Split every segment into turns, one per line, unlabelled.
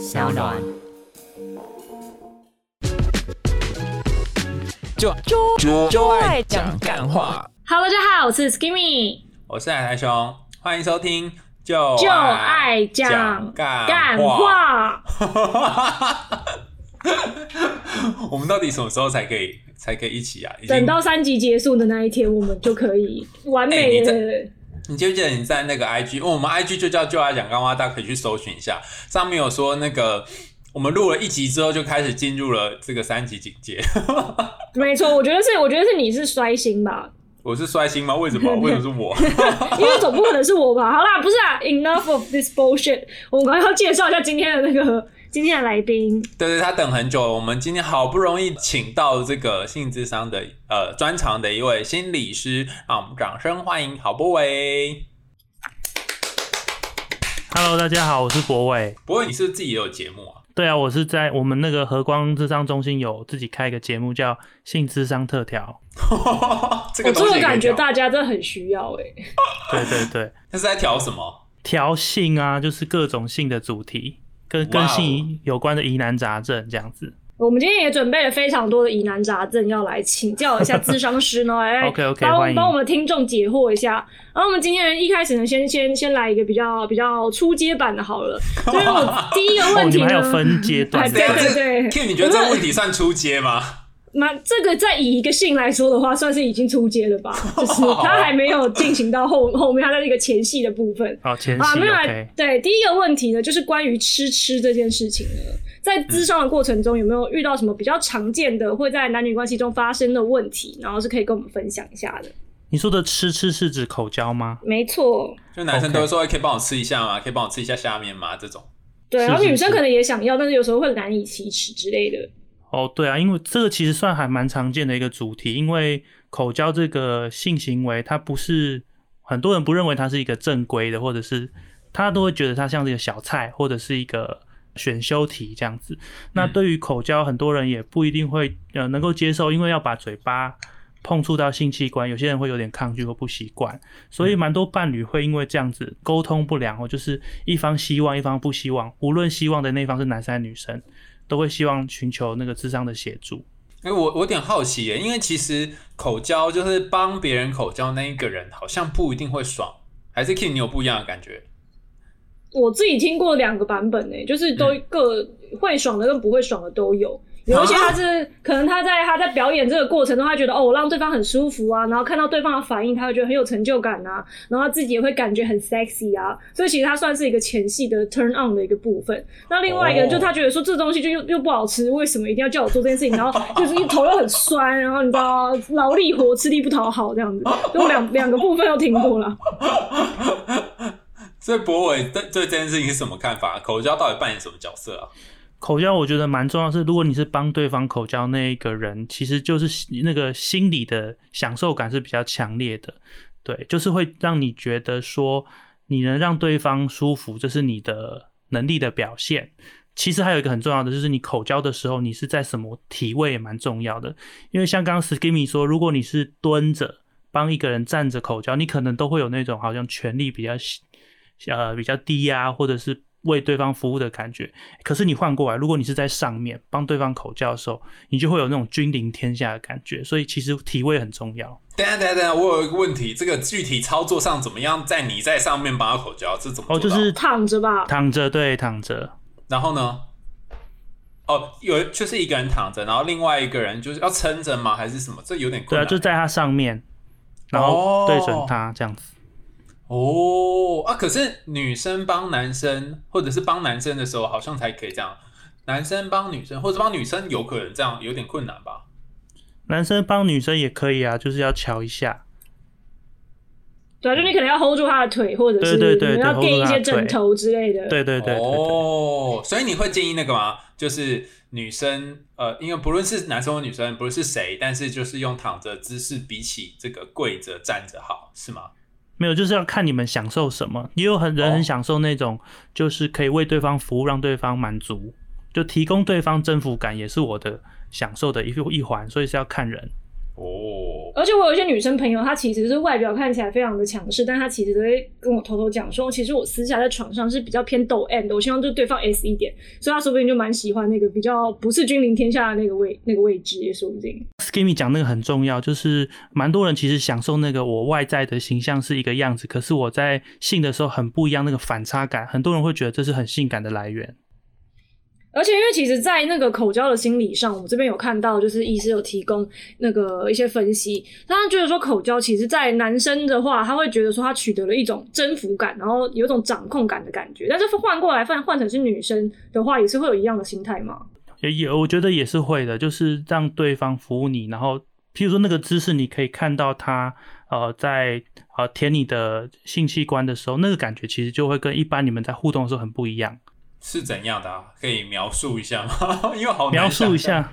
小暖。
就就就爱讲干话。
Hello，大家好，我是 Skimmy，
我是海苔熊，欢迎收听就
就爱讲
干
干
话。我们到底什么时候才可以才可以一起啊？
等到三集结束的那一天，我们就可以完美
哎
的。
你记不记得你在那个 IG，因为我们 IG 就叫就爱讲干话，大家可以去搜寻一下，上面有说那个我们录了一集之后就开始进入了这个三级警戒。
没错，我觉得是，我觉得是你是衰星吧，
我是衰星吗？为什么？为什么是我？
因为总不可能是我吧？好啦，不是啊，Enough of this bullshit，我们刚刚要介绍一下今天的那个今天的来宾。
对对，他等很久了。我们今天好不容易请到这个性智商的呃专长的一位心理师，让我们掌声欢迎郝博伟。
Hello，大家好，我是博伟。
博伟，你是不是自己也有节目啊？
对啊，我是在我们那个和光智商中心有自己开一个节目，叫性智商特调。
这个
我真的感觉大家真的很需要哎、
对对对，
那是在调什么？
调性啊，就是各种性的主题，跟跟性有关的疑难杂症这样子。
我们今天也准备了非常多的疑难杂症要来请教一下咨商师呢，来
OK，OK，
帮帮我们听众解惑一下。然后我们今天一开始呢，先先先来一个比较比较初阶版的好了，所以我第一个
哦，
问题呢，
你们还有分阶段
对对对
，Ken，你觉得这个问题算出街吗？
那这个在以一个性来说的话，算是已经出街了吧？就是他还没有进行到后 后面，他在那个前戏的部分。
哦，前戏
啊，
戏
没有来。对第一个问题呢，就是关于吃吃这件事情呢，在咨商的过程中有没有遇到什么比较常见的会在男女关系中发生的问题，然后是可以跟我们分享一下的？
你说的吃吃是指口交吗？
没错，
就男生都会说，可以帮我吃一下吗？可以帮我吃一下下面吗？这种。
对，然后女生可能也想要，但是有时候会难以启齿之类的。
哦，对啊，因为这个其实算还蛮常见的一个主题，因为口交这个性行为，它不是很多人不认为它是一个正规的，或者是他都会觉得它像是一个小菜或者是一个选修题这样子。那对于口交，很多人也不一定会呃能够接受，因为要把嘴巴碰触到性器官，有些人会有点抗拒或不习惯，所以蛮多伴侣会因为这样子沟通不良，哦就是一方希望，一方不希望，无论希望的那方是男生还是女生。都会希望寻求那个智商的协助。
哎、我我有点好奇耶，因为其实口交就是帮别人口交那一个人，好像不一定会爽，还是 King 你有不一样的感觉？
我自己听过两个版本呢、就是都
嗯
各会爽的跟不会爽的都有。有一些他是可能他在他在表演这个过程中，他觉得哦，我让对方很舒服啊，然后看到对方的反应，他会觉得很有成就感啊，然后他自己也会感觉很 sexy 啊，所以其实他算是一个前戏的 turn on 的一个部分。那另外一个
哦
就他觉得说这东西就又又不好吃，为什么一定要叫我做这件事情？然后就是一头又很酸，然后你知道劳力活吃力不讨好这样子，就两 两个部分都停过了。
所以博伟对对这件事情是什么看法？口交到底扮演什么角色啊？
口交我觉得蛮重要是，如果你是帮对方口交那一个人，其实就是那个心理的享受感是比较强烈的，对，就是会让你觉得说你能让对方舒服，这是你的能力的表现。其实还有一个很重要的，就是你口交的时候，你是在什么体位也蛮重要的。因为像刚刚 Skimmy 说，如果你是蹲着帮一个人站着口交，你可能都会有那种好像权力比较呃比较低呀、或者是为对方服务的感觉。可是你换过来，如果你是在上面帮对方口交的时候，你就会有那种君临天下的感觉。所以其实体位很重要。
等下等下等下，我有一个问题，这个具体操作上怎么样？在你在上面帮他口交，这怎么
哦，就是
躺着吧，
躺着，对，躺着。
然后呢？哦，有就是一个人躺着，然后另外一个人就是要撑着吗？还是什么？这有点
对啊，就在他上面，然
哦
后对准他这样子。
哦啊，可是女生帮男生，或者是帮男生的时候，好像才可以这样。男生帮女生，或者帮女生，有可能这样有点困难吧？
男生帮女生也可以啊，就是要瞧一下。
对啊，就你可能要 hold 住他的腿，或者是
对对
要垫一些枕头之类的。
对对对对对。
哦，所以你会建议那个吗？就是女生，呃，因为不论是男生或女生，不论是谁，但是就是用躺着姿势比起这个跪着站着好，是吗？
没有，就是要看你们享受什么。也有很人
哦
很享受那种，就是可以为对方服务，让对方满足，就提供对方征服感，也是我的享受的一一环。所以是要看人。
哦，
而且我有一些女生朋友，她其实是外表看起来非常的强势，但她其实都会跟我偷偷讲说，其实我私下在床上是比较偏抖 M 的，我希望就对方 S 一点，所以她说不定就蛮喜欢那个比较不是君临天下的那个位那个位置，也说不定。
Skimmy 讲那个很重要，就是蛮多人其实享受那个我外在的形象是一个样子，可是我在性的时候很不一样，那个反差感，很多人会觉得这是很性感的来源。
而且，因为其实，在那个口交的心理上，我这边有看到，就是医师有提供那个一些分析，他觉得说口交其实，在男生的话，他会觉得说他取得了一种征服感，然后有一种掌控感的感觉。但是换过来换换成是女生的话，也是会有一样的心态吗？
也也，我觉得也是会的，就是让对方服务你，然后譬如说那个姿势，你可以看到他呃在呃舔你的性器官的时候，那个感觉其实就会跟一般你们在互动的时候很不一样。
是怎样的、啊？可以描述一下吗？因为好难
描述一下，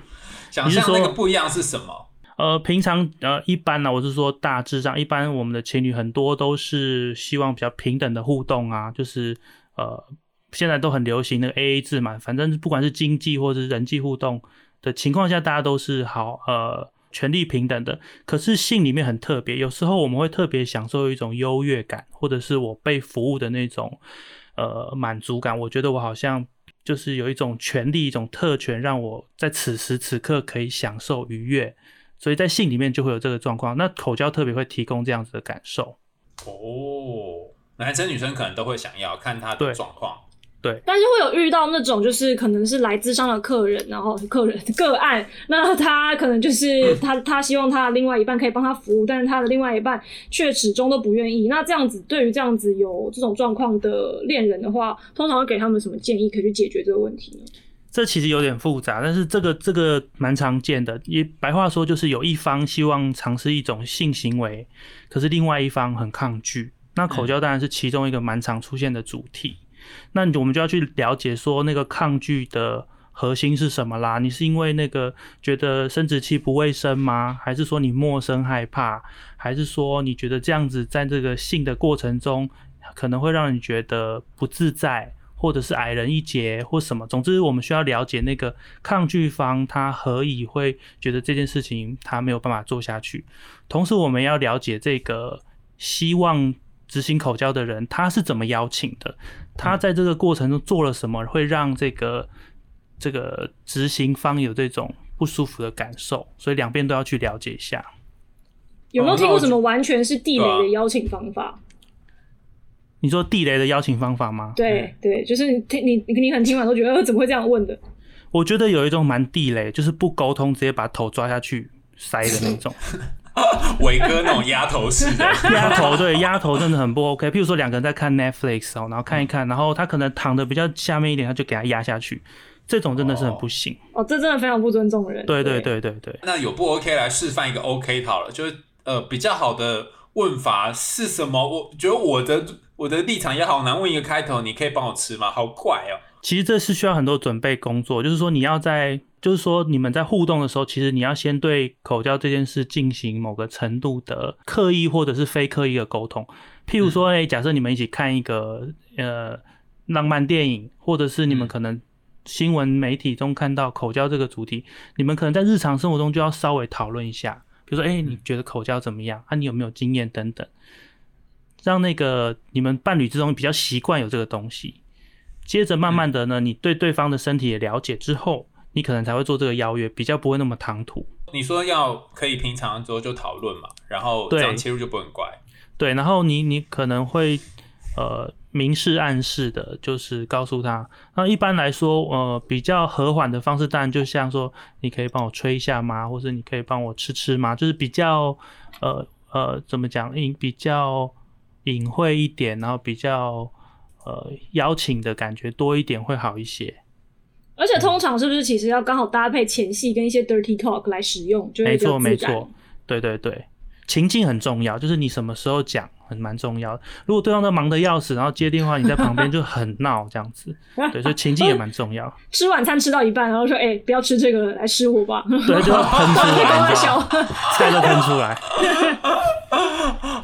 想象那个不一样是什么？
呃，平常呃一般呢，我是说大致上，一般我们的情侣很多都是希望比较平等的互动啊，就是呃现在都很流行那个 A A 制嘛，反正不管是经济或者是人际互动的情况下，大家都是好呃权利平等的。可是性里面很特别，有时候我们会特别享受一种优越感，或者是我被服务的那种呃满足感。我觉得我好像就是有一种权利、一种特权，让我在此时此刻可以享受愉悦。所以在性里面就会有这个状况。那口交特别会提供这样子的感受。
哦，男生女生可能都会想要看他的
对
状况。
对，
但是会有遇到那种就是可能是来自商的客人，然后客人个案，那他可能就是他他希望他的另外一半可以帮他服务，但是他的另外一半却始终都不愿意。那这样子，对于这样子有这种状况的恋人的话，通常会给他们什么建议可以去解决这个问题呢？
这其实有点复杂，但是这个这个蛮常见的。也白话说，就是有一方希望尝试一种性行为，可是另外一方很抗拒。那口交当然是其中一个蛮常出现的主题。那我们就要去了解说那个抗拒的核心是什么啦？你是因为那个觉得生殖器不卫生吗？还是说你陌生害怕？还是说你觉得这样子在这个性的过程中可能会让你觉得不自在？或者是矮人一截或什么，总之我们需要了解那个抗拒方他何以会觉得这件事情他没有办法做下去，同时我们要了解这个希望执行口交的人他是怎么邀请的，他在这个过程中做了什么会让这个这个执行方有这种不舒服的感受，所以两边都要去了解一下。
有没有听过什么完全是地雷的邀请方法？
你说地雷的邀请方法吗？
对对，就是你听你你你很听完都觉得呃怎么会这样问的？
我觉得有一种蛮地雷，就是不沟通直接把头抓下去塞的那种。
伟哥那种压头式的，
压头对压头真的很不 OK。譬如说两个人在看 Netflix 哦，然后看一看，然后他可能躺的比较下面一点，他就给他压下去，这种真的是很不行。
哦，这真的非常不尊重人。
对对对对对，
那有不 OK 来示范一个 OK 好了，就是呃比较好的问法是什么？我觉得我的我的立场也好难问一个开头，你可以帮我吃吗？好怪哦。
其实这是需要很多准备工作，就是说你要在，就是说你们在互动的时候，其实你要先对口交这件事进行某个程度的刻意或者是非刻意的沟通。譬如说，哎、假设你们一起看一个呃浪漫电影，或者是你们
嗯
可能新闻媒体中看到口交这个主题，你们可能在日常生活中就要稍微讨论一下，比如说，哎、你觉得口交怎么样？啊，你有没有经验等等，让那个你们伴侣之中比较习惯有这个东西。接着慢慢的呢，你对对方的身体也了解之后，你可能才会做这个邀约，比较不会那么唐突。
你说要可以平常之后就讨论嘛，然后这
对
样切入就不很怪。
对，然后你你可能会呃明示暗示的，就是告诉他。那一般来说，呃比较和缓的方式，当然就像说，你可以帮我吹一下吗？或者你可以帮我吃吃吗？就是比较呃呃怎么讲，隐比较隐晦一点，然后比较呃邀请的感觉多一点会好一些。
而且通常是不是其实要刚好搭配前戏跟一些 dirty talk 来使用，就会
没错没错，对对对，情境很重要，就是你什么时候讲很蛮重要的。如果对方都忙得要死，然后接电话你在旁边就很闹这样子，对，所以情境也蛮重要。
吃晚餐吃到一半，然后说：“哎、不要吃这个了，来吃我吧。”
对，就要喷出
开
来，菜都喷出来。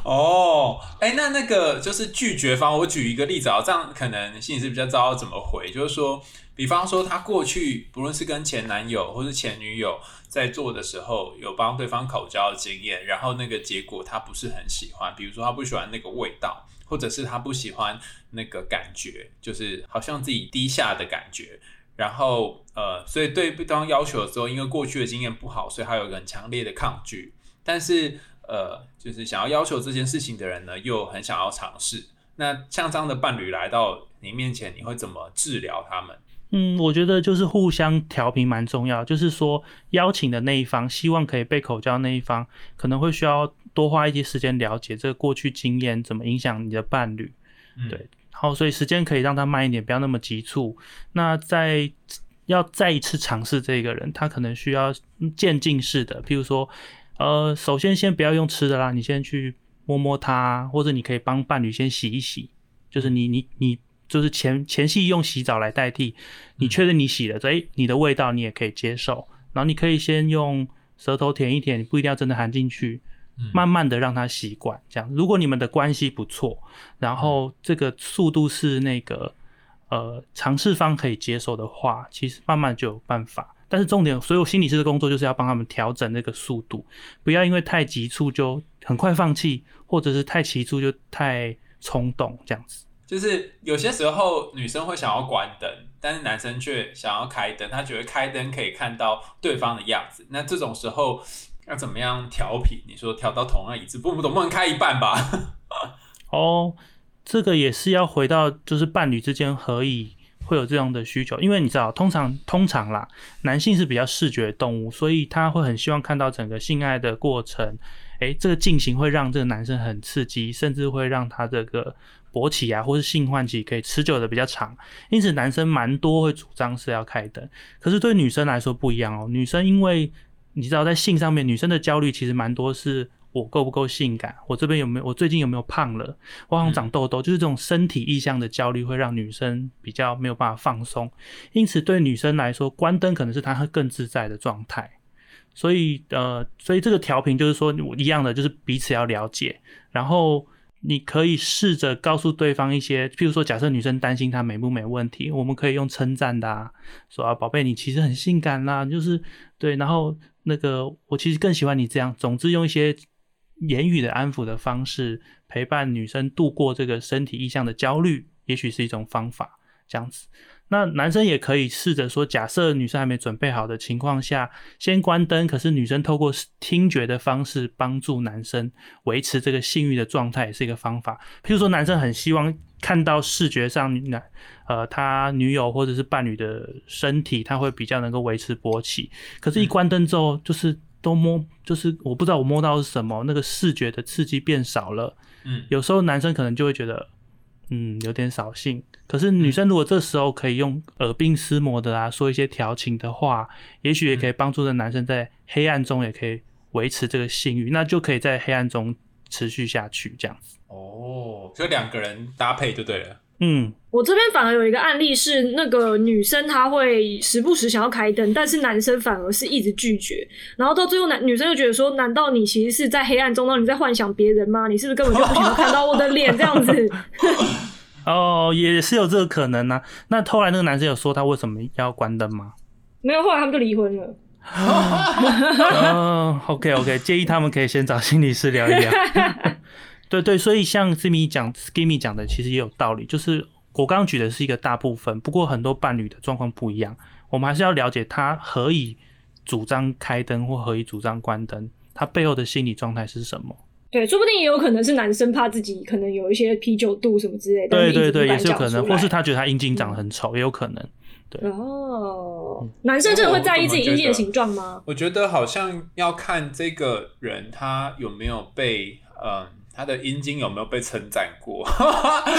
哦，哎、哎、那那个就是拒绝方，我举一个例子啊，这样可能心理师比较知道怎么回，就是说，比方说他过去不论是跟前男友或是前女友在做的时候，有帮对方口交的经验，然后那个结果他不是很喜欢，比如说他不喜欢那个味道，或者是他不喜欢那个感觉，就是好像自己低下的感觉。然后呃，所以对对方要求的时候，因为过去的经验不好，所以他有一个很强烈的抗拒。但是呃，就是想要要求这件事情的人呢，又很想要尝试。那像这样的伴侣来到你面前，你会怎么治疗他们？
嗯，我觉得就是互相调频蛮重要，就是说邀请的那一方希望可以被口交那一方，可能会需要多花一些时间了解这个过去经验怎么影响你的伴侣，
嗯
对，然后所以时间可以让他慢一点，不要那么急促。那在要再一次尝试这个人，他可能需要渐进式的，譬如说，呃，首先先不要用吃的啦，你先去摸摸他，或者你可以帮伴侣先洗一洗，就是你你你就是前前戏用洗澡来代替，你确认你洗了，所以、你的味道你也可以接受，然后你可以先用舌头舔一舔，你不一定要真的含进去，慢慢的让它习惯。这样，如果你们的关系不错，然后这个速度是那个呃尝试方可以接受的话，其实慢慢就有办法。但是重点，所有心理师的工作就是要帮他们调整那个速度，不要因为太急促就很快放弃，或者是太急促就太冲动这样子。
就是有些时候女生会想要关灯，但是男生却想要开灯，他觉得开灯可以看到对方的样子。那这种时候要怎么样调频？你说调到同样一致，不总不能开一半吧？
哦，这个也是要回到就是伴侣之间何以会有这样的需求，因为你知道，通常通常啦，男性是比较视觉动物，所以他会很希望看到整个性爱的过程。诶，这个进行会让这个男生很刺激，甚至会让他这个勃起啊，或是性唤起可以持久的比较长。因此，男生蛮多会主张是要开灯，可是对女生来说不一样哦。女生因为你知道，在性上面，女生的焦虑其实蛮多是。我够不够性感？我这边有没有？我最近有没有胖了？我好像长痘痘，就是这种身体意向的焦虑会让女生比较没有办法放松。因此，对女生来说，关灯可能是她会更自在的状态。所以，呃，所以这个调频就是说一样的，就是彼此要了解，然后你可以试着告诉对方一些，譬如说，假设女生担心她美不美问题，我们可以用称赞的啊，说啊，宝贝，你其实很性感啦，就是对，然后那个我其实更喜欢你这样，总之用一些。言语的安抚的方式，陪伴女生度过这个身体意向的焦虑，也许是一种方法。这样子，那男生也可以试着说，假设女生还没准备好的情况下，先关灯。可是女生透过听觉的方式帮助男生维持这个性欲的状态，也是一个方法。譬如说，男生很希望看到视觉上男呃他女友或者是伴侣的身体，他会比较能够维持勃起。可是，一关灯之后，就是。都摸，就是我不知道我摸到是什么，那个视觉的刺激变少了。
嗯，
有时候男生可能就会觉得，嗯，有点扫兴。可是女生如果这时候可以用耳鬓厮磨的啊，说一些调情的话，也许也可以帮助这男生在黑暗中也可以维持这个性欲，那就可以在黑暗中持续下去，这样子。
哦，就两个人搭配就对了。
嗯，
我这边反而有一个案例是，那个女生她会时不时想要开灯，但是男生反而是一直拒绝，然后到最后男女生就觉得说，难道你其实是在黑暗中，你在幻想别人吗？你是不是根本就不想要看到我的脸这样子？
哦，也是有这个可能啊。那后来那个男生有说他为什么要关灯吗？
没有，后来他们就离婚了。
嗯，OK OK，建议他们可以先找心理师聊一聊。对对，所以像 Simi 讲 Skimmy 讲的，其实也有道理。就是我刚刚举的是一个大部分，不过很多伴侣的状况不一样，我们还是要了解他何以主张开灯或何以主张关灯，他背后的心理状态是什么。
对，说不定也有可能是男生怕自己可能有一些啤酒肚什么之类的。
对对对，也是有可能，或是他觉得他阴茎长得很丑，也有可能。
对哦，男生真的会在意自己阴茎的形状吗？
我觉得好像要看这个人他有没有被嗯。他的阴茎有没有被称赞过？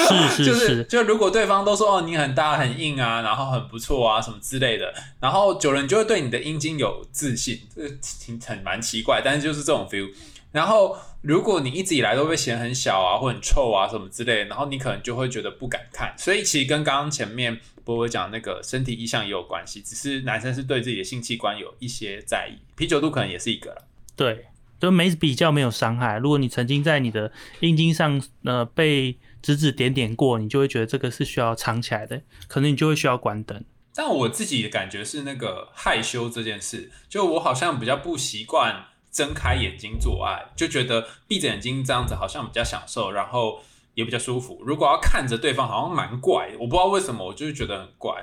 是 是，
就是就如果对方都说哦你很大很硬啊，然后很不错啊什么之类的，然后久了你就会对你的阴茎有自信，这挺很蛮奇怪，但是就是这种 feel。然后如果你一直以来都被嫌很小啊或很臭啊什么之类的，然后你可能就会觉得不敢看。所以其实跟刚刚前面波波讲那个身体意向也有关系，只是男生是对自己的性器官有一些在意，啤酒肚可能也是一个了。
对。就没比较没有伤害。如果你曾经在你的阴茎上呃被指指点点过，你就会觉得这个是需要藏起来的，可能你就会需要关灯。
但我自己的感觉是那个害羞这件事，就我好像比较不习惯睁开眼睛做爱，就觉得闭着眼睛这样子好像比较享受，然后也比较舒服。如果要看着对方，好像蛮怪，我不知道为什么，我就是觉得很怪。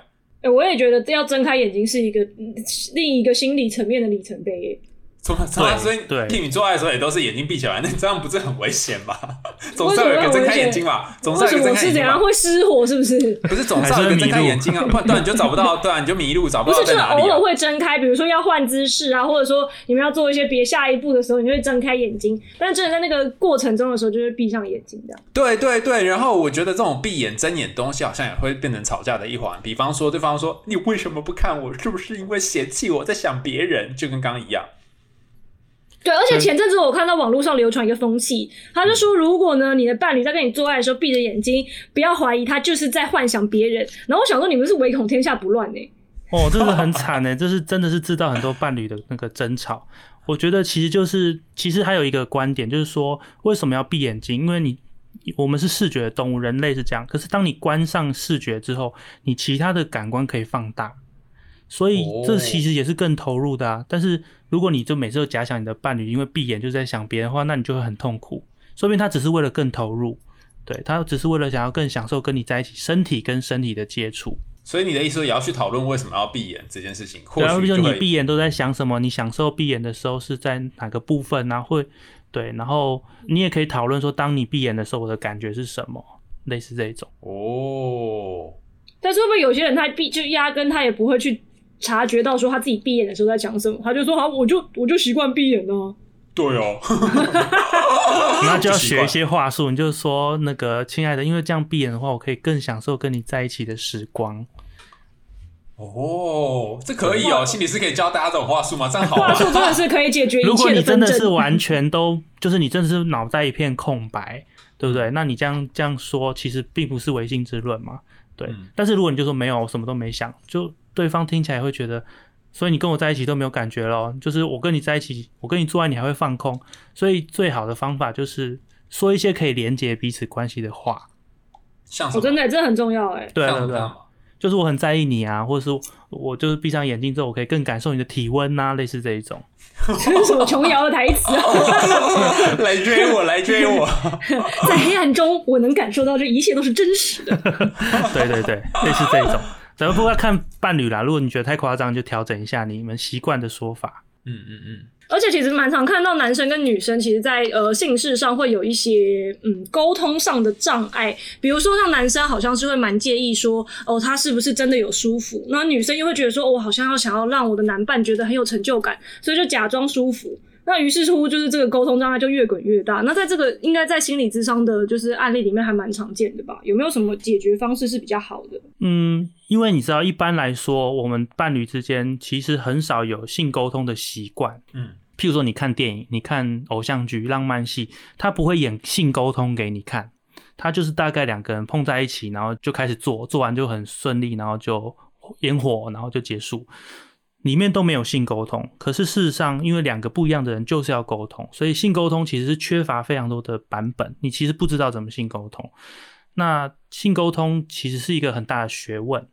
哎、我也觉得要睁开眼睛是一个嗯另一个心理层面的里程碑耶。
怎么所以
对
替你做爱的时候也都是眼睛闭起来，那 这样不是很危险吗？总是要有一个睁开眼睛吧，总是有一个睁开眼睛吧
是怎样？会失火？是不是？
不是总是要有一个睁开眼睛啊，不 然对啊你就找不到，对啊你就迷路，找不
不是，就是
到在哪里啊
偶尔。会睁开，比如说要换姿势啊，或者说你们要做一些别下一步的时候，你就会睁开眼睛。但是真的在那个过程中的时候，就会闭上眼睛这样。
对对对，然后我觉得这种闭眼睁眼东西好像也会变成吵架的一环。比方说，对方说你为什么不看我？是不是因为嫌弃我在想别人？就跟刚刚一样。
对，而且前阵子我看到网络上流传一个风气，他就说，如果呢你的伴侣在跟你做爱的时候闭着眼睛，不要怀疑他就是在幻想别人。然后我想说，你们是唯恐天下不乱呢、
哦，这个很惨呢，这是真的是制造很多伴侣的那个争吵。我觉得其实就是，其实还有一个观点就是说，为什么要闭眼睛？因为你我们是视觉的动物，人类是这样。可是当你关上视觉之后，你其他的感官可以放大，所以这其实也是更投入的啊。但是如果你就每次都假想你的伴侣因为闭眼就在想别人的话，那你就会很痛苦。说明他只是为了更投入，对他只是为了想要更享受跟你在一起身体跟身体的接触。
所以你的意思也要去讨论为什么要闭眼这件事情，或
对啊，比如说你
许就会
闭眼都在想什么？你享受闭眼的时候是在哪个部分啊？会对，然后你也可以讨论说，当你闭眼的时候，我的感觉是什么？类似这种。
哦。
但是会不会有些人他闭就压根他也不会去察觉到说他自己闭眼的时候在讲什么，他就说好，我就我就习惯闭眼呢、
对哦，
那就要学一些话术，你就说那个亲爱的，因为这样闭眼的话，我可以更享受跟你在一起的时光。
哦，这可以哦，心理师可以教大家这种话术吗？这样好吗？
话术真的是可以解决一
如果你真的是。完全都就是你真的是脑袋一片空白，对不对？那你这样这样说，其实并不是唯心之论嘛，对。
嗯
但是如果你就说没有，我什么都没想，就对方听起来会觉得，所以你跟我在一起都没有感觉咯，就是我跟你在一起，我跟你做爱你还会放空，所以最好的方法就是说一些可以连接彼此关系的话，
我、
像什么？
真的这很重要哎、
对啊对啊对就是我很在意你啊，或者是我就是闭上眼睛之后，我可以更感受你的体温呐、类似这一种。
这是什么琼瑶的台词啊？
来追我，来追我。
在黑暗中，我能感受到这一切都是真实的。
对对对，类似这一种。咱们不过要看伴侣啦，如果你觉得太夸张，就调整一下你们习惯的说法。
嗯嗯嗯，
而且其实蛮常看到男生跟女生，其实在呃性事上会有一些嗯沟通上的障碍，比如说像男生好像是会蛮介意说哦他是不是真的有舒服，那女生又会觉得说哦我好像要想要让我的男伴觉得很有成就感，所以就假装舒服。那于是乎就是这个沟通障碍就越滚越大。那在这个应该在心理智商的就是案例里面还蛮常见的吧？有没有什么解决方式是比较好的？
嗯，因为你知道，一般来说，我们伴侣之间其实很少有性沟通的习惯。
嗯，
譬如说，你看电影、你看偶像剧、浪漫戏，他不会演性沟通给你看，他就是大概两个人碰在一起，然后就开始做，做完就很顺利，然后就烟火，然后就结束。里面都没有性沟通，可是事实上，因为两个不一样的人就是要沟通，所以性沟通其实是缺乏非常多的版本，你其实不知道怎么性沟通。那性沟通其实是一个很大的学问，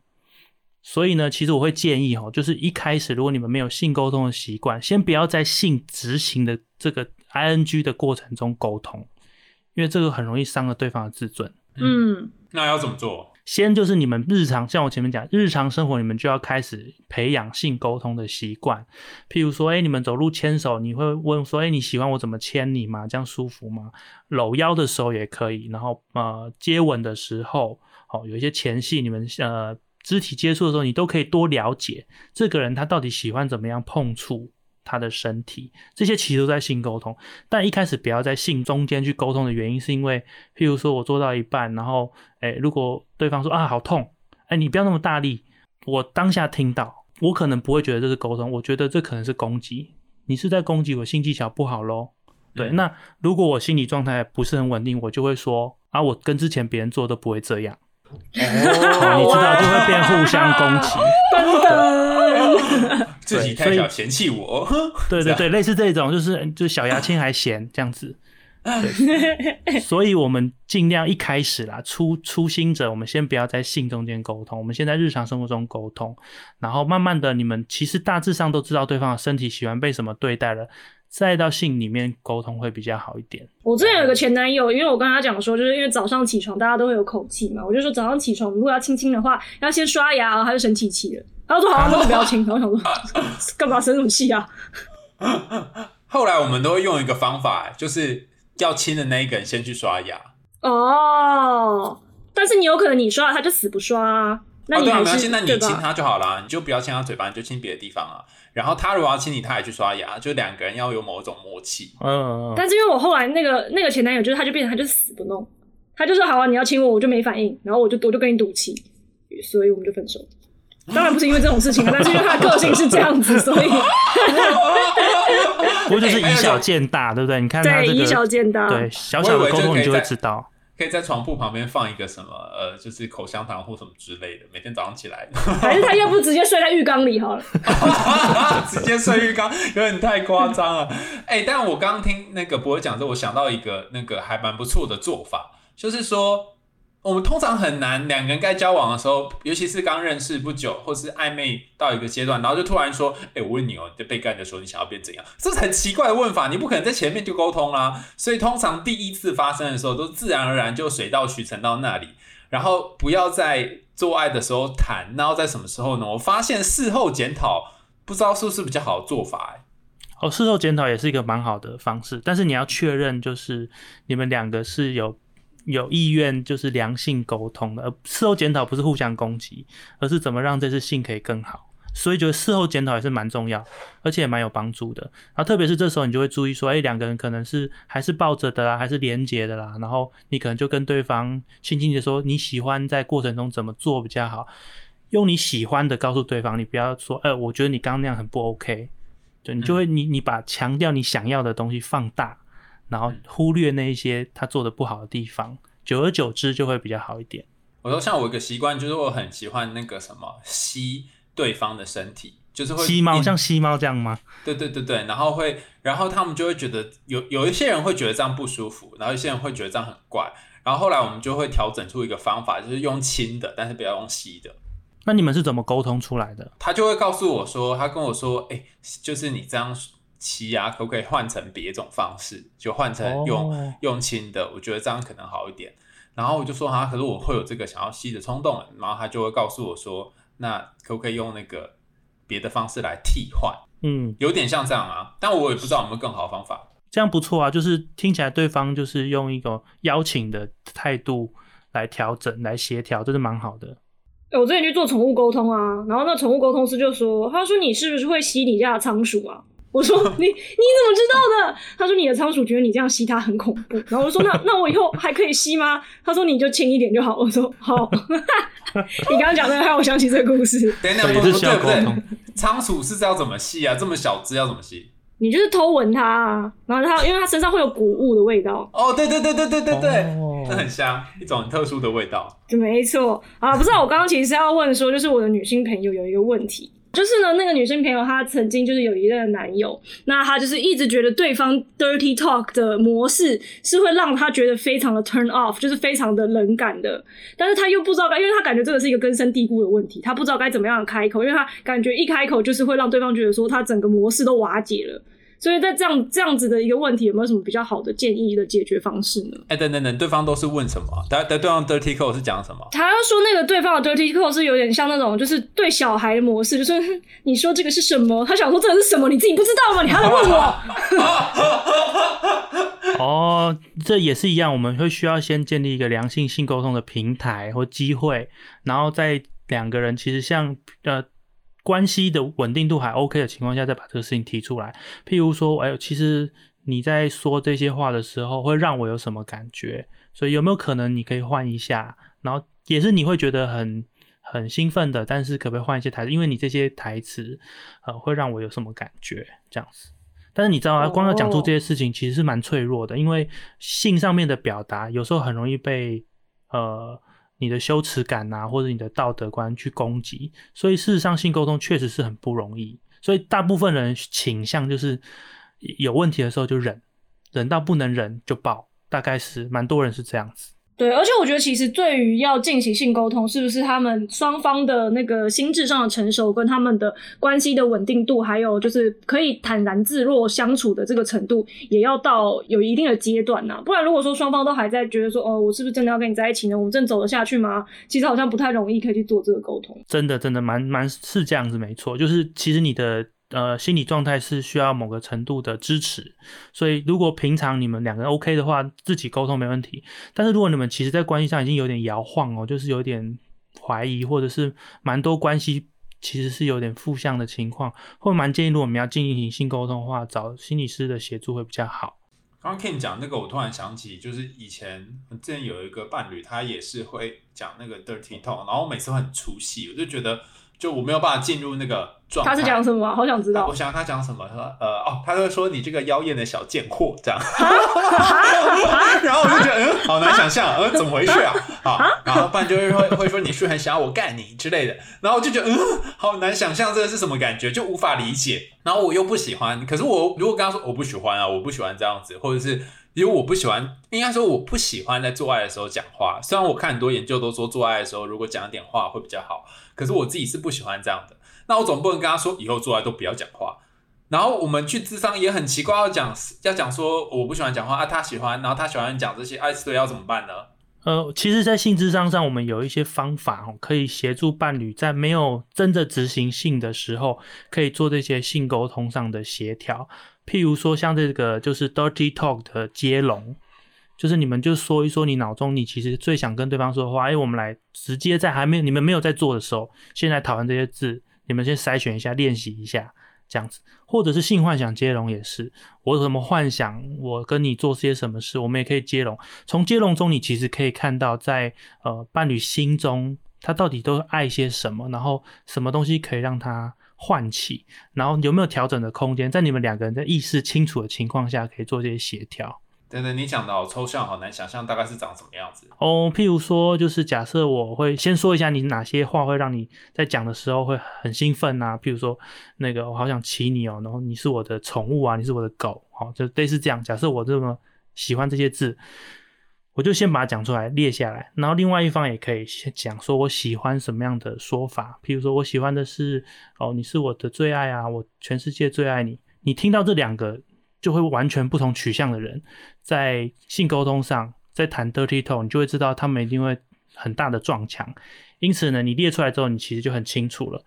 所以呢，其实我会建议哦，就是一开始如果你们没有性沟通的习惯，先不要在性执行的这个 ing 的过程中沟通，因为这个很容易伤了对方的自尊。
嗯，
那要怎么做？
先就是你们日常，像我前面讲，日常生活你们就要开始培养性沟通的习惯。譬如说，哎、你们走路牵手，你会问说，哎、你喜欢我怎么牵你吗？这样舒服吗？搂腰的时候也可以，然后呃，接吻的时候，哦，有一些前戏，你们呃肢体接触的时候，你都可以多了解这个人他到底喜欢怎么样碰触他的身体，这些其实都在性沟通。但一开始不要在性中间去沟通的原因，是因为譬如说我做到一半，然后哎，如果对方说啊好痛，哎你不要那么大力，我当下听到，我可能不会觉得这是沟通，我觉得这可能是攻击，你是在攻击我性技巧不好喽。对，
嗯
那如果我心理状态不是很稳定，我就会说啊，我跟之前别人做都不会这样，哦，你知道就会变互相攻击。
真的。
自己太小嫌弃我。
对对对，类似这种，就是就小牙签还嫌这样子。所以，我们尽量一开始啦，初初心者，我们先不要在性中间沟通，我们先在日常生活中沟通，然后慢慢的，你们其实大致上都知道对方的身体喜欢被什么对待了，再到性里面沟通会比较好一点。
我之前有个前男友，因为我跟他讲说，就是因为早上起床大家都会有口气嘛，我就说早上起床如果要亲亲的话，要先刷牙，他就生气气了。他说好，那就不要亲。然后想说干嘛生什么气啊？
后来我们都会用一个方法，就是。要亲的那一个人先去刷牙
哦，但是你有可能你刷了他就死不刷，那你还是
那你亲他就好了，你就不要亲他嘴巴，你就亲别的地方啊。然后他如果要亲你，他也去刷牙，就两个人要有某种默契。
嗯，
但是因为我后来那个那个前男友，就是他就变成他就死不弄，他就说好啊，你要亲我，我就没反应，然后我就我就跟你赌气，所以我们就分手。当然不是因为这种事情啊，但是因为他的个性是这样子，所以，
不过就是以小见大，对不对？你看他这个
以小见大，
对小小的沟通你就会知道，
可以在床铺旁边放一个什么呃，就是口香糖或什么之类的，每天早上起来，
还是他要不直接睡在浴缸里好了，
直接睡浴缸有点太夸张了。哎，但我刚刚听那个博尔讲之后，我想到一个那个还蛮不错的做法，就是说。我们通常很难两个人该交往的时候，尤其是刚认识不久，或是暧昧到一个阶段，然后就突然说：“哎，我问你哦，在被干的时候，你想要变怎样？”这是很奇怪的问法，你不可能在前面就沟通啦。所以通常第一次发生的时候，都自然而然就水到渠成到那里，然后不要在做爱的时候谈，然后在什么时候呢？我发现事后检讨，不知道是不是比较好的做法？哎，
哦，事后检讨也是一个蛮好的方式，但是你要确认，就是你们两个是有。有意愿就是良性沟通的，而事后检讨不是互相攻击，而是怎么让这次性可以更好。所以觉得事后检讨也是蛮重要，而且也蛮有帮助的。然后特别是这时候，你就会注意说，哎，两个人可能是还是抱着的啦，还是连接的啦。然后你可能就跟对方轻轻的说，你喜欢在过程中怎么做比较好，用你喜欢的告诉对方，你不要说，哎，我觉得你刚刚那样很不 OK。就你就会你你把强调你想要的东西放大。然后忽略那一些他做的不好的地方，久而久之就会比较好一点。
我说，像我一个习惯，就是我很喜欢那个什么吸对方的身体，就是会
吸猫，像吸猫这样吗？
对对对对，然后会，然后他们就会觉得有有一些人会觉得这样不舒服，然后一些人会觉得这样很怪。然后后来我们就会调整出一个方法，就是用轻的，但是不要用吸的。
那你们是怎么沟通出来的？
他就会告诉我说，他跟我说，哎，就是你这样。吸啊，可不可以换成别种方式？就换成用用亲的，我觉得这样可能好一点。然后我就说啊，可是我会有这个想要吸的冲动。然后他就会告诉我说，那可不可以用那个别的方式来替换？
嗯，
有点像这样啊，但我也不知道有没有更好的方法。
这样不错啊，就是听起来对方就是用一个邀请的态度来调整、来协调，这是蛮好的。
我之前去做宠物沟通啊，然后那宠物沟通师就说，他说你是不是会吸你家的仓鼠啊？我说 你你怎么知道的？他说你的仓鼠觉得你这样吸它很恐怖。然后我说那那我以后还可以吸吗？他说你就轻一点就好。我说好。你刚刚讲的让我想起这个故事。
等等，不对不对，仓鼠是要怎么吸啊？这么小只要怎么吸？
你就是偷闻它啊，然后它因为它身上会有谷物的味道。
哦，对对对对对对对，那很香，一种很特殊的味道。
没错啊，不知道我刚刚其实是要问说，就是我的女性朋友有一个问题。就是呢，那个女生朋友她曾经就是有一任男友，那她就是一直觉得对方 dirty talk 的模式是会让她觉得非常的 turn off，就是非常的冷感的。但是她又不知道该，因为她感觉这个是一个根深蒂固的问题，她不知道该怎么样开口，因为她感觉一开口就是会让对方觉得说她整个模式都瓦解了。所以在这样这样子的一个问题，有没有什么比较好的建议的解决方式呢？
哎，等等等，对方都是问什么？对对，对方 dirty code 是讲什么？
他说那个对方的 dirty code 是有点像那种，就是对小孩的模式，就是你说这个是什么？他想说这个是什么？你自己不知道吗？你还来问我？
哦，这也是一样，我们会需要先建立一个良性性沟通的平台或机会，然后再两个人其实像呃。关系的稳定度还 OK 的情况下，再把这个事情提出来。譬如说，哎，其实你在说这些话的时候，会让我有什么感觉？所以有没有可能你可以换一下？然后也是你会觉得很很兴奋的，但是可不可以换一些台词？因为你这些台词，呃，会让我有什么感觉？这样子。但是你知道啊，光要讲出这些事情，其实是蛮脆弱的，因为性上面的表达有时候很容易被呃。你的羞耻感啊，或者你的道德观去攻击。所以事实上，性沟通确实是很不容易。所以大部分人倾向就是有问题的时候就忍，忍到不能忍就爆，大概是蛮多人是这样子。
对，而且我觉得其实对于要进行性沟通，是不是他们双方的那个心智上的成熟，跟他们的关系的稳定度，还有就是可以坦然自若相处的这个程度，也要到有一定的阶段呐。不然如果说双方都还在觉得说，哦，我是不是真的要跟你在一起呢？我们真的走得下去吗？其实好像不太容易可以去做这个沟通。
真的，真的蛮蛮是这样子，没错，就是其实你的。呃，心理状态是需要某个程度的支持，所以如果平常你们两个人 OK 的话，自己沟通没问题。但是如果你们其实在关系上已经有点摇晃哦，就是有点怀疑，或者是蛮多关系其实是有点负向的情况，或蛮建议如果我们要进行性沟通的话，找心理师的协助会比较好。
刚刚 Ken 讲那个，我突然想起，就是以前之前有一个伴侣，他也是会讲那个 dirty talk，然后每次都很出戏，我就觉得。就我没有办法进入那个状态。
他是讲什么？好想知道。
我想他讲什么？他说呃哦，他会说你这个妖艳的小贱货这样。然后我就觉得嗯，好难想象，呃，怎么回事啊？好，然后不然就是会会说你是很想要我干你之类的。然后我就觉得嗯，好难想象这个是什么感觉，就无法理解。然后我又不喜欢，可是我如果跟他说我不喜欢啊，我不喜欢这样子，或者是。因为我不喜欢，应该说我不喜欢在做爱的时候讲话。虽然我看很多研究都说做爱的时候如果讲一点话会比较好，可是我自己是不喜欢这样的。那我总不能跟他说以后做爱都不要讲话。然后我们去智商也很奇怪，要讲要讲说我不喜欢讲话啊，他喜欢，然后他喜欢讲这些爱思维要怎么办呢？
呃，其实，在性智商上，我们有一些方法哦，可以协助伴侣在没有真的执行性的时候，可以做这些性沟通上的协调。譬如说，像这个就是 dirty talk 的接龙，就是你们就说一说你脑中你其实最想跟对方说的话。哎，我们来直接在还没有你们没有在做的时候，现在讨论这些字，你们先筛选一下，练习一下这样子。或者是性幻想接龙也是，我有什么幻想，我跟你做些什么事，我们也可以接龙。从接龙中，你其实可以看到在呃伴侣心中他到底都爱些什么，然后什么东西可以让他。唤起，然后有没有调整的空间？在你们两个人的意识清楚的情况下，可以做这些协调。
等等，你讲的好抽象，好难想象，大概是长什么样子？
哦，譬如说，就是假设我会先说一下，你哪些话会让你在讲的时候会很兴奋啊？譬如说，那个我好想骑你哦，然后你是我的宠物啊，你是我的狗，好，就类似这样。假设我这么喜欢这些字。我就先把它讲出来，列下来，然后另外一方也可以先讲说我喜欢什么样的说法，譬如说我喜欢的是哦，你是我的最爱啊，我全世界最爱你。你听到这两个就会完全不同取向的人，在性沟通上，在谈 dirty talk，你就会知道他们一定会很大的撞墙。因此呢，你列出来之后，你其实就很清楚了，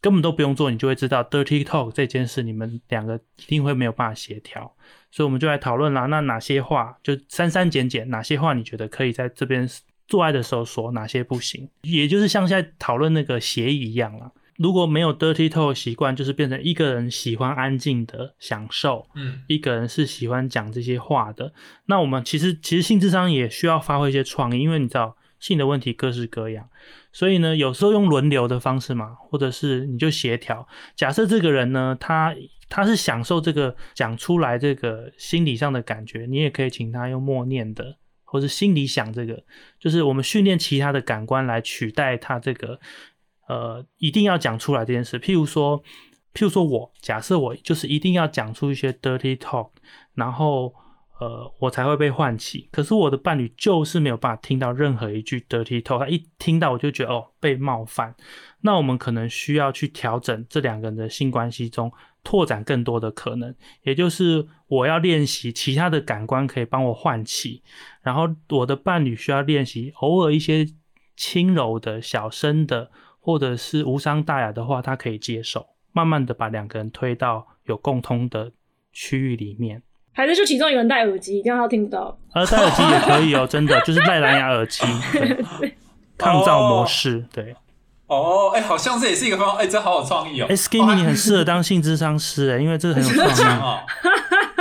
根本都不用做，你就会知道 dirty talk 这件事，你们两个一定会没有办法协调。所以我们就来讨论啦。那哪些话就删删减减？哪些话你觉得可以在这边做爱的时候说？哪些不行？也就是像现在讨论那个协议一样啦。如果没有 dirty talk 习惯，就是变成一个人喜欢安静的享受，嗯，一个人是喜欢讲这些话的。那我们其实其实性智商也需要发挥一些创意，因为你知道性的问题各式各样。所以呢，有时候用轮流的方式嘛，或者是你就协调。假设这个人呢，他他是享受这个讲出来这个心理上的感觉，你也可以请他用默念的，或是心里想这个，就是我们训练其他的感官来取代他这个呃一定要讲出来这件事。譬如说，譬如说我假设我就是一定要讲出一些 dirty talk，然后。呃，我才会被唤起。可是我的伴侣就是没有办法听到任何一句 dirty talk，他一听到我就觉得哦被冒犯。那我们可能需要去调整这两个人的性关系中拓展更多的可能，也就是我要练习其他的感官可以帮我唤起，然后我的伴侣需要练习偶尔一些轻柔的小声的或者是无伤大雅的话，他可以接受。慢慢的把两个人推到有共通的区域里面。
还是就其中一个人戴耳机，这样他听不到。
呃，戴耳机也可以哦，真的 就是戴蓝牙耳机，抗噪模式，对。
哦，哎，好像这也是一个方法，哎，这好有创意哦。
哎，Skimmy，你很适合当性智商师哎，因为这个很有创意
哦。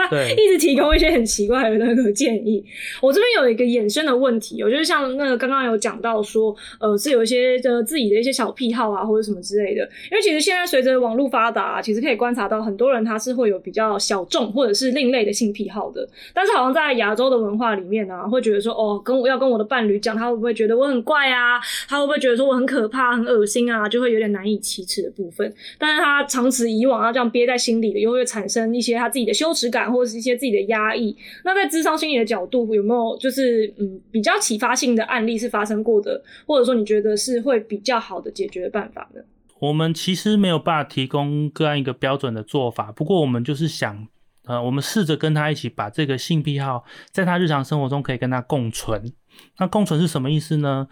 对
一直提供一些很奇怪的那个建议。我这边有一个衍生的问题，我就是像那个刚刚有讲到说，呃，是有一些的自己的一些小癖好啊，或者什么之类的。因为其实现在随着网络发达、啊，其实可以观察到很多人他是会有比较小众或者是另类的性癖好的。但是好像在亚洲的文化里面呢、啊，会觉得说，哦，跟我要跟我的伴侣讲，他会不会觉得我很怪啊？他会不会觉得说我很可怕、很恶心啊？就会有点难以启齿的部分。但是他长此以往，他这样憋在心里的，又会产生一些他自己的羞耻感，或者是一些自己的压抑。那在智商心理的角度，有没有就是嗯比较启发性的案例是发生过的，或者说你觉得是会比较好的解决办法呢？
我们其实没有办法提供个案一个标准的做法，不过我们就是想，呃，我们试着跟他一起把这个性癖好在他日常生活中可以跟他共存。那共存是什么意思呢？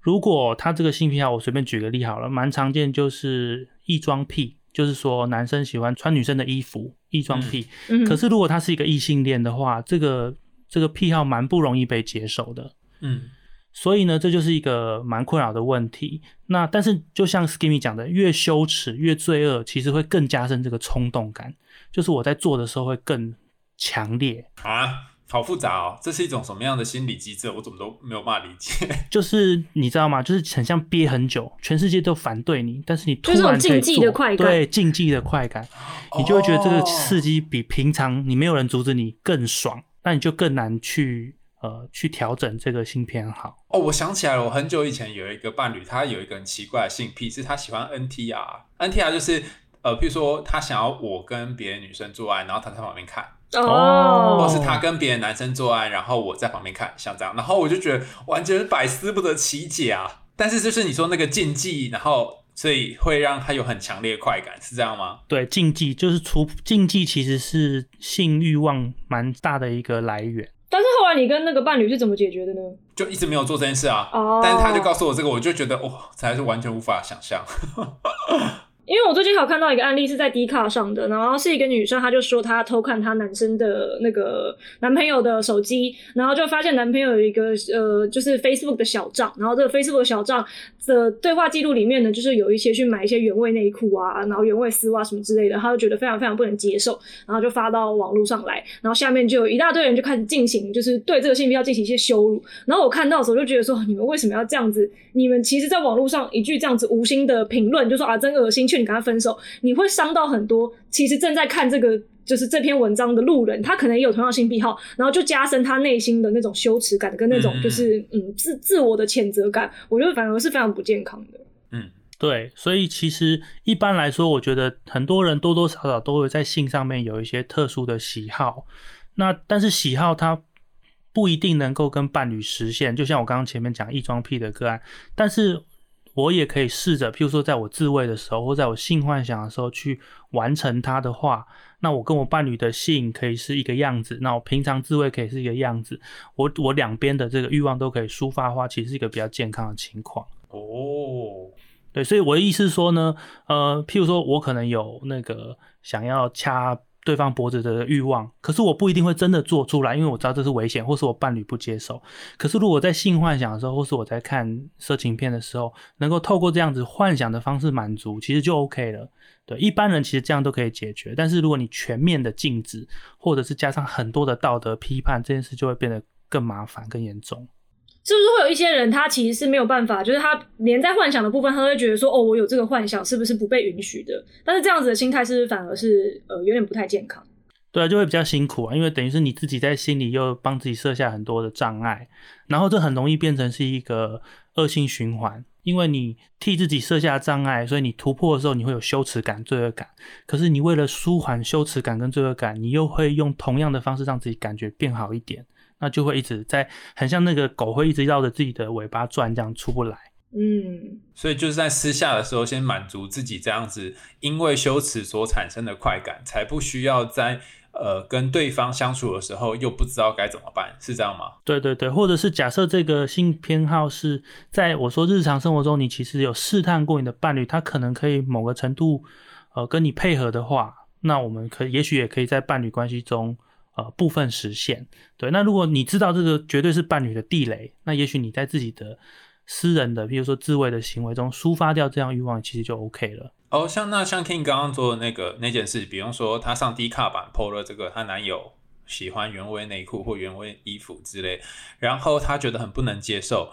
如果他这个性癖好，我随便举个例好了，蛮常见就是异装癖，就是说男生喜欢穿女生的衣服，异装癖。
嗯，
可是如果他是一个异性恋的话，这个这个癖好蛮不容易被接受的。
嗯，
所以呢，这就是一个蛮困扰的问题。那但是就像 Skimmy 讲的，越羞耻越罪恶，其实会更加深这个冲动感，就是我在做的时候会更强烈。
啊，好复杂哦，这是一种什么样的心理机制？我怎么都没有办法理解。
就是你知道吗？就是很像憋很久，全世界都反对你，但是你突然可以做
快感
对禁忌的快感，你就会觉得这个
哦
刺激比平常你没有人阻止你更爽，那你就更难去呃去调整这个性偏好。
哦，我想起来了，我很久以前有一个伴侣，他有一个很奇怪的性癖，是他喜欢 NTR，NTR 就是呃，譬如说他想要我跟别的女生做爱，然后他在旁边看，
哦，
或是他跟别的男生做爱，然后我在旁边看，像这样，然后我就觉得完全是百思不得其解啊。但是就是你说那个禁忌，然后所以会让他有很强烈的快感，是这样吗？
对，禁忌就是除禁忌其实是性欲望蛮大的一个来源。
但是后来你跟那个伴侣是怎么解决的呢？
就一直没有做这件事啊。
哦
但是他就告诉我这个，我就觉得哇，实在是完全无法想象。
因为我最近还有看到一个案例是在 D 卡上的，然后是一个女生，她就说她偷看她男生的那个男朋友的手机，然后就发现男朋友有一个呃，就是 Facebook 的小账，然后这个 Facebook 小账的对话记录里面呢，就是有一些去买一些原味内裤啊，然后原味丝袜什么之类的，她就觉得非常非常不能接受，然后就发到网络上来，然后下面就有一大堆人就开始进行，就是对这个性癖要进行一些羞辱，然后我看到的时候就觉得说，你们为什么要这样子？你们其实，在网络上一句这样子无心的评论，就说啊真恶心，劝你跟他分手，你会伤到很多其实正在看这个就是这篇文章的路人，他可能也有同样性癖好，然后就加深他内心的那种羞耻感跟那种就是嗯自自我的谴责感，我觉得反而是非常不健康的。
嗯对，所以其实一般来说，我觉得很多人多多少少都会在性上面有一些特殊的喜好。那但是喜好它不一定能够跟伴侣实现，就像我刚刚前面讲异装癖的个案，但是我也可以试着，譬如说在我自慰的时候，或在我性幻想的时候去完成它的话，那我跟我伴侣的性可以是一个样子，那我平常自慰可以是一个样子，我我两边的这个欲望都可以抒发的话，其实是一个比较健康的情况。
哦，
对，所以我的意思是说呢，呃，譬如说我可能有那个想要掐对方脖子的欲望，可是我不一定会真的做出来，因为我知道这是危险，或是我伴侣不接受。可是如果在性幻想的时候，或是我在看色情片的时候，能够透过这样子幻想的方式满足，其实就 OK 了。对，一般人其实这样都可以解决，但是如果你全面的禁止，或者是加上很多的道德批判，这件事就会变得更麻烦、更严重。
是不是会有一些人，他其实是没有办法，就是他连在幻想的部分，他都会觉得说，哦，我有这个幻想，是不是不被允许的？但是这样子的心态，是不是反而是呃有点不太健康？
对啊，就会比较辛苦啊，因为等于是你自己在心里又帮自己设下很多的障碍，然后这很容易变成是一个恶性循环。因为你替自己设下障碍，所以你突破的时候你会有羞耻感、罪恶感。可是你为了舒缓羞耻感跟罪恶感，你又会用同样的方式让自己感觉变好一点，那就会一直在很像那个狗会一直绕着自己的尾巴转，这样出不来。
嗯，
所以就是在私下的时候，先满足自己这样子因为羞耻所产生的快感，才不需要在呃跟对方相处的时候又不知道该怎么办，是这样吗？
对对对，或者是假设这个性偏好是在我说日常生活中，你其实有试探过你的伴侣，他可能可以某个程度呃跟你配合的话，那我们可也许也可以在伴侣关系中呃部分实现。对，那如果你知道这个绝对是伴侣的地雷，那也许你在自己的私人的，比如说自慰的行为中抒发掉这样欲望，其实就 OK 了。
哦，像那像 King 刚刚做的那个那件事，比方说她上低卡版 PO 了这个她男友喜欢原味内裤或原味衣服之类，然后她觉得很不能接受。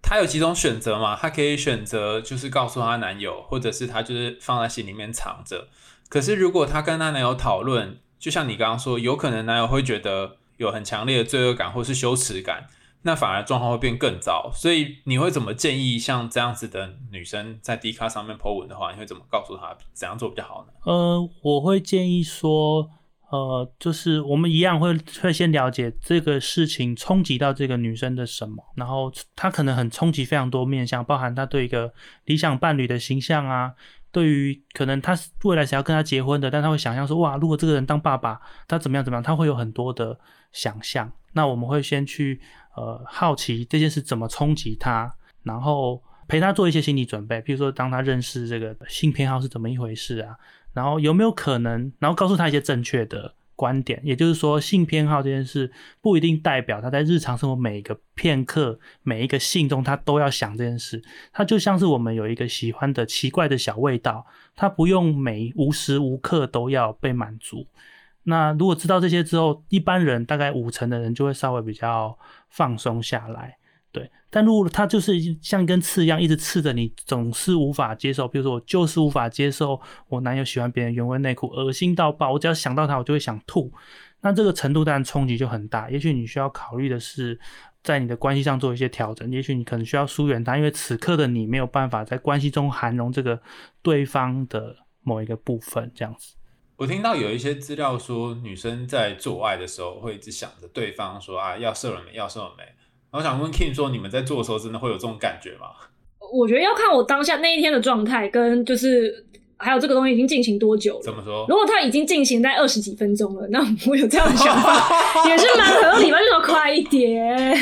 她有几种选择嘛？她可以选择就是告诉她男友，或者是她就是放在心里面藏着。可是如果她跟她男友讨论，就像你刚刚说，有可能男友会觉得有很强烈的罪恶感或是羞耻感。那反而状况会变更糟，所以你会怎么建议像这样子的女生在 D 卡上面 po 文的话，你会怎么告诉她怎样做比较好呢？
呃，我会建议说，呃，就是我们一样会会先了解这个事情冲击到这个女生的什么，然后她可能很冲击非常多面向，包含她对一个理想伴侣的形象啊，对于可能他未来想要跟他结婚的，但他会想象说，哇，如果这个人当爸爸，他怎么样怎么样，他会有很多的想象。那我们会先去。呃，好奇这件事怎么冲击他，然后陪他做一些心理准备，比如说当他认识这个性偏好是怎么一回事啊，然后有没有可能，然后告诉他一些正确的观点，也就是说性偏好这件事不一定代表他在日常生活每一个片刻、每一个性中他都要想这件事，他就像是我们有一个喜欢的奇怪的小味道，他不用每无时无刻都要被满足。那如果知道这些之后，一般人大概五成的人就会稍微比较放松下来，对。但如果他就是像一根刺一样一直刺着你，总是无法接受，比如说我就是无法接受我男友喜欢别人原味内裤，恶心到爆，我只要想到他我就会想吐。那这个程度当然冲击就很大。也许你需要考虑的是，在你的关系上做一些调整。也许你可能需要疏远他，因为此刻的你没有办法在关系中涵容这个对方的某一个部分，这样子。
我听到有一些资料说，女生在做爱的时候会一直想着对方说啊要射了没，要射了没。我想问 King 说，你们在做的时候真的会有这种感觉吗？
我觉得要看我当下那一天的状态，跟就是还有这个东西已经进行多久了。
怎么说？
如果它已经进行在二十几分钟了，那我有这样的想法 也是蛮合理吧，就说快一点。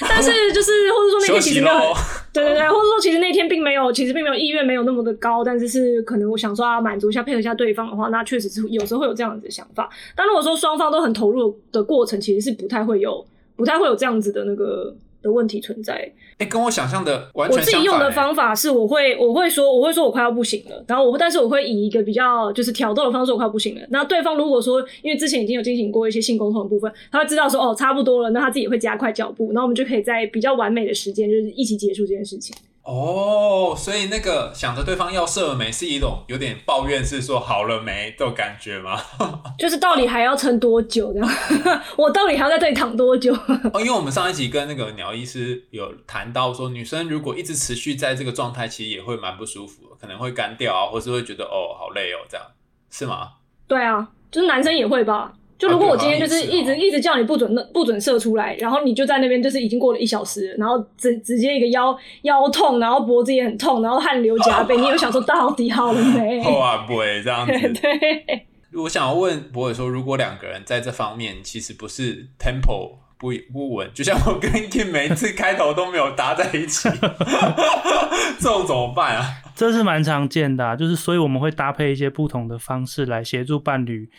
但是就是或者说那天其实没有。对对对，或者说其实那天并没有，其实并没有意愿没有那么的高，但是是可能我想说啊满足一下配合一下对方的话，那确实是有时候会有这样子的想法。但如果说双方都很投入的过程，其实是不太会有，不太会有这样子的那个。的问题存在，
哎，跟我想象的完全。
我自己用的方法是，我会我会说，我会说我快要不行了，然后我但是我会以一个比较就是挑逗的方式，我快要不行了。那对方如果说，因为之前已经有进行过一些性沟通的部分，他会知道说哦差不多了，那他自己会加快脚步，然后我们就可以在比较完美的时间，就是一起结束这件事情。
哦，所以那个想着对方要射了没，是一种有点抱怨，是说好了没的感觉吗？
就是到底还要撑多久这样？我到底还要在这里躺多久？
哦，因为我们上一集跟那个鸟医师有谈到说，女生如果一直持续在这个状态，其实也会蛮不舒服，可能会干掉啊，或是会觉得哦好累哦，这样是吗？
对啊，就是男生也会吧。就如果我今天就是一直一直叫你不准那不准射出来，然后你就在那边就是已经过了一小时，然后直直接一个腰腰痛，然后脖子也很痛，然后汗流浃背，你有想说到底好了没？
好啊，不会这样子。
对。
我想要问博伟说，如果两个人在这方面其实不是 tempo 不不稳，就像我跟 Kim 每次开头都没有搭在一起，这种怎么办啊？
这是蛮常见的，就是所以我们会搭配一些不同的方式来协助伴侣。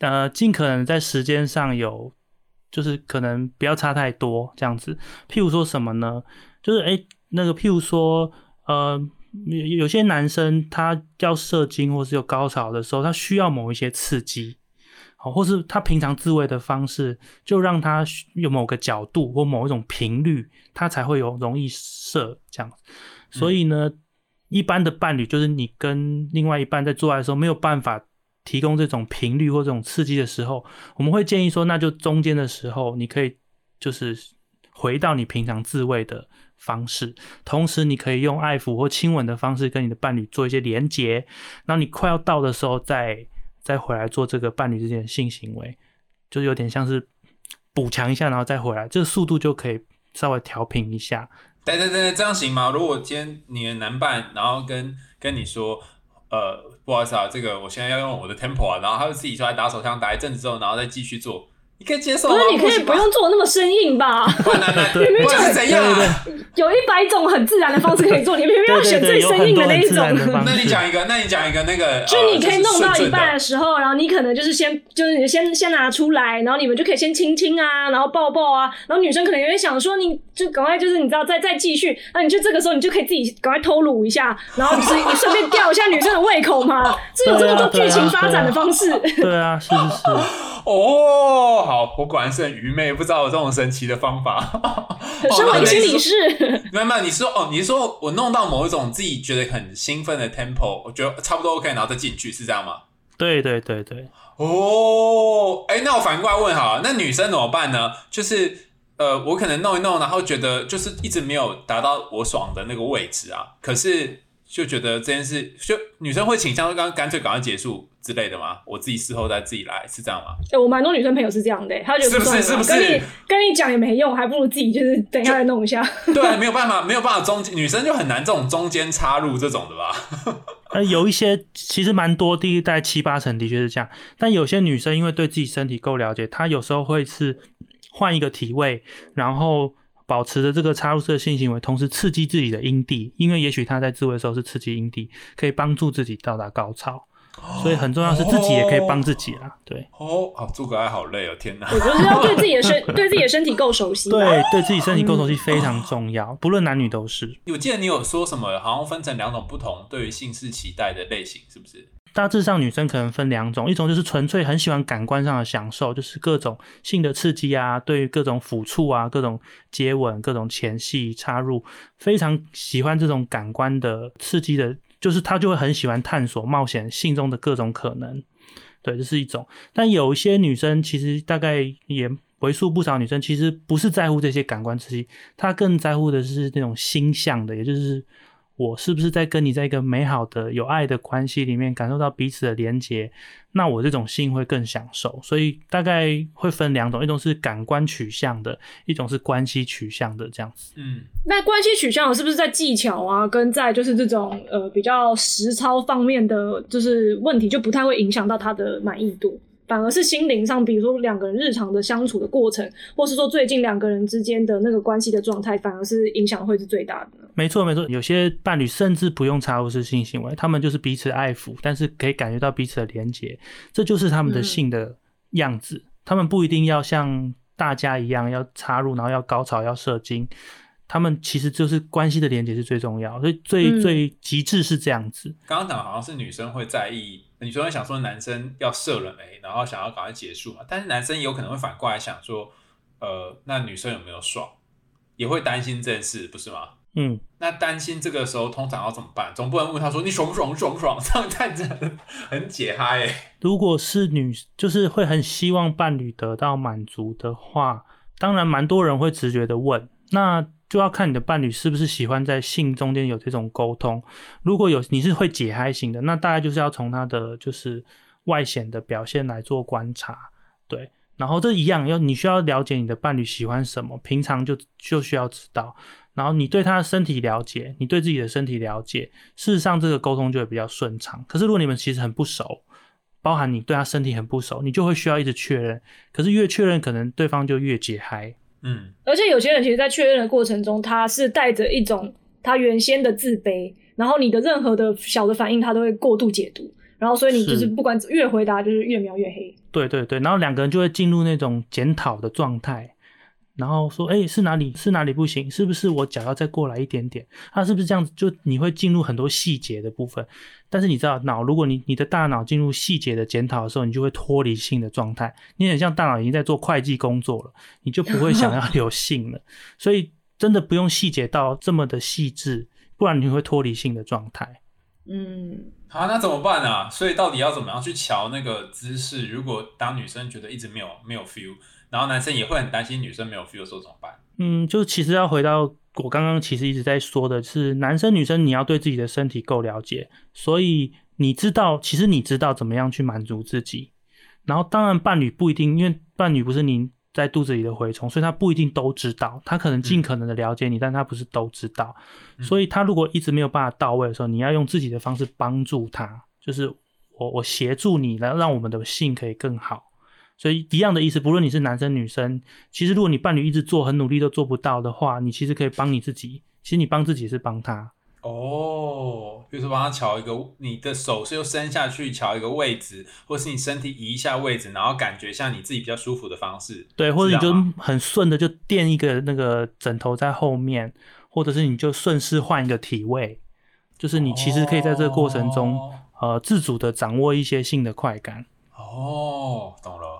呃，尽可能在时间上有，就是可能不要差太多这样子。譬如说什么呢？就是诶，那个譬如说，呃，有有些男生他要射精或是有高潮的时候，他需要某一些刺激，好，或是他平常自慰的方式，就让他有某个角度或某一种频率，他才会有容易射这样。所以呢，一般的伴侣就是你跟另外一半在做爱的时候没有办法。提供这种频率或这种刺激的时候，我们会建议说，那就中间的时候，你可以就是回到你平常自慰的方式，同时你可以用爱抚或亲吻的方式跟你的伴侣做一些连接。那你快要到的时候，再再回来做这个伴侣之间的性行为，就有点像是补强一下，然后再回来，这个速度就可以稍微调平一下。
对对对，这样行吗？如果今天你的男伴，然后跟跟你说。呃，不好意思啊，这个我现在要用我的 tempo 啊，然后他就自己出来打手枪，打一阵子之后，然后再继续做，你可以接受
不？是你可以不用做的那么生硬吧？
不然那那
对
不然是怎样啊？
有一百种很自然的方式可以做，你明明要选最生硬的那一种。
那你讲一个，那你讲一个那个，
就
是
你可以弄到一半
的
的时候，然后你可能就是先就是你先先拿出来，然后你们就可以先亲亲啊，然后抱抱啊，然后女生可能也会想说，你就赶快就是你知道再再继续，那你就这个时候你就可以自己赶快偷撸一下，然后 就是你顺便吊一下女生的胃口嘛，这有这么多剧情发展的方式。
对啊，是是是，
哦，好，我果然是很愚昧，不知道有这种神奇的方法。
身为一个心理
师，
师，
没有没有，你说哦，你是说我弄到某一种自己觉得很兴奋的 tempo，我觉得差不多 OK，然后再进去，是这样吗？
对对对对，
哦，哎，那我反过来问好了，那女生怎么办呢？就是呃，我可能弄一弄，然后觉得就是一直没有达到我爽的那个位置啊，可是就觉得这件事，就女生会倾向刚干脆赶快结束之类的吗？我自己事后再自己来，是这样吗？
哎我蛮多女生朋友是这样的、她觉得
是不是是不是
跟你跟你讲也没用，还不如自己就是等一下再弄一下。
对啊，没有办法，没有办法中女生就很难这种中间插入这种的吧？
呃，有一些其实蛮多，第一代七八成的确是这样，但有些女生因为对自己身体够了解，她有时候会是换一个体位，然后保持着这个插入式的性行为，同时刺激自己的阴蒂，因为也许他在自慰的时候是刺激阴蒂，可以帮助自己到达高潮，所以很重要是自己也可以帮自己啦，对。
哦，哦，做个爱好累哦，天哪！
我觉得要对自己的身对自己的身体够熟悉。
对，对自己身体够熟悉非常重要，不论男女都是。
我记得你有说什么，好像分成两种不同对于性事期待的类型，是不是？
大致上，女生可能分两种，一种就是纯粹很喜欢感官上的享受，就是各种性的刺激啊，对于各种抚触啊、各种接吻、各种前戏插入，非常喜欢这种感官的刺激的，就是她就会很喜欢探索、冒险性中的各种可能。对，这是一种。但有一些女生其实大概也为数不少，女生其实不是在乎这些感官刺激，她更在乎的是那种心象的，也就是我是不是在跟你在一个美好的有爱的关系里面感受到彼此的连结，那我这种性会更享受。所以大概会分两种，一种是感官取向的，一种是关系取向的这样子。
嗯，
那关系取向是不是在技巧啊，跟在就是这种呃比较实操方面的就是问题，就不太会影响到他的满意度，反而是心灵上，比如说两个人日常的相处的过程，或是说最近两个人之间的那个关系的状态，反而是影响会是最大的。
没错，没错，有些伴侣甚至不用插入式性行为，他们就是彼此爱抚，但是可以感觉到彼此的连结，这就是他们的
嗯
性的样子。他们不一定要像大家一样要插入，然后要高潮，要射精。他们其实就是关系的连接是最重要，所以最、
嗯
最极致是这样子。
刚刚讲好像是女生会在意，女生会想说男生要射了没，然后想要赶快结束嘛，但是男生有可能会反过来想说，呃，那女生有没有爽，也会担心这件事，不是吗？
嗯，
那担心这个时候通常要怎么办？总不能问他说你爽不爽，爽不爽？这样看着很解嗨哎。
如果是女，就是会很希望伴侣得到满足的话，当然蛮多人会直觉的问，那就要看你的伴侣是不是喜欢在性中间有这种沟通。如果有你是会解嗨型的，那大概就是要从他的就是外显的表现来做观察，对。然后这一样要你需要了解你的伴侣喜欢什么，平常就就需要知道。然后你对他的身体了解，你对自己的身体了解，事实上这个沟通就会比较顺畅。可是如果你们其实很不熟，包含你对他身体很不熟，你就会需要一直确认。可是越确认，可能对方就越解嗨。
嗯，
而且有些人其实，在确认的过程中，他是带着一种他原先的自卑，然后你的任何的小的反应，他都会过度解读，然后所以你就是
是。
不管越回答，就是越描越黑。
对对对，然后两个人就会进入那种检讨的状态，然后说：“哎、是哪里是哪里不行？是不是我脚要再过来一点点？啊，是不是这样子？”就你会进入很多细节的部分。但是你知道，脑如果你你的大脑进入细节的检讨的时候，你就会脱离性的状态，你很像大脑已经在做会计工作了，你就不会想要有性了。所以真的不用细节到这么的细致，不然你会脱离性的状态。
嗯，
好，那怎么办啊？所以到底要怎么样去瞧那个姿势？如果当女生觉得一直没有没有 feel，然后男生也会很担心女生没有 feel 的时候怎么办？
嗯，就其实要回到我刚刚其实一直在说的是，男生女生你要对自己的身体够了解，所以你知道，其实你知道怎么样去满足自己。然后当然伴侣不一定，因为伴侣不是你在肚子里的蛔虫，所以他不一定都知道，他可能尽可能的了解你，但他不是都知道。
嗯
所以他如果一直没有办法到位的时候，你要用自己的方式帮助他，就是我我协助你，来让我们的性可以更好。所以一样的意思，不论你是男生女生，其实如果你伴侣一直做很努力都做不到的话，你其实可以帮你自己。其实你帮自己是帮他。
哦，比如说帮他调一个，你的手是又伸下去调一个位置，或是你身体移一下位置，然后感觉像你自己比较舒服的方式。
对，或者你就很顺的就垫一个那个枕头在后面，或者是你就顺势换一个体位，就是你其实可以在这个过程中，
哦
呃，自主的掌握一些性的快感。
哦，懂了。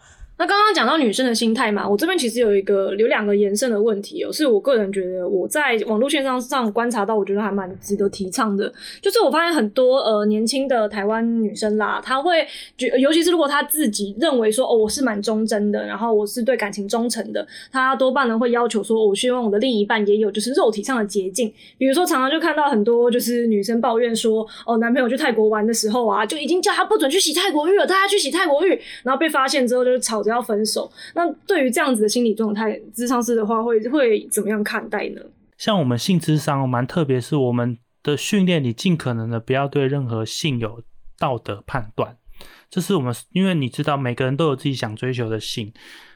那刚刚讲到女生的心态嘛，我这边其实有一个有两个延伸的问题哦，是我个人觉得我在网络线上上观察到，我觉得还蛮值得提倡的。就是我发现很多呃年轻的台湾女生啦，她会觉，尤其是如果她自己认为说哦我是蛮忠贞的，然后我是对感情忠诚的，她多半呢会要求说，我希望我的另一半也有就是肉体上的捷径。比如说常常就看到很多就是女生抱怨说，哦男朋友去泰国玩的时候啊，就已经叫她不准去洗泰国浴了，带她去洗泰国浴，然后被发现之后就是吵着要分手。那对于这样子的心理状态，智商师的话会会怎么样看待呢？
像我们性智商蛮特别，是我们的训练你尽可能的不要对任何性有道德判断。这是我们，因为你知道每个人都有自己想追求的性。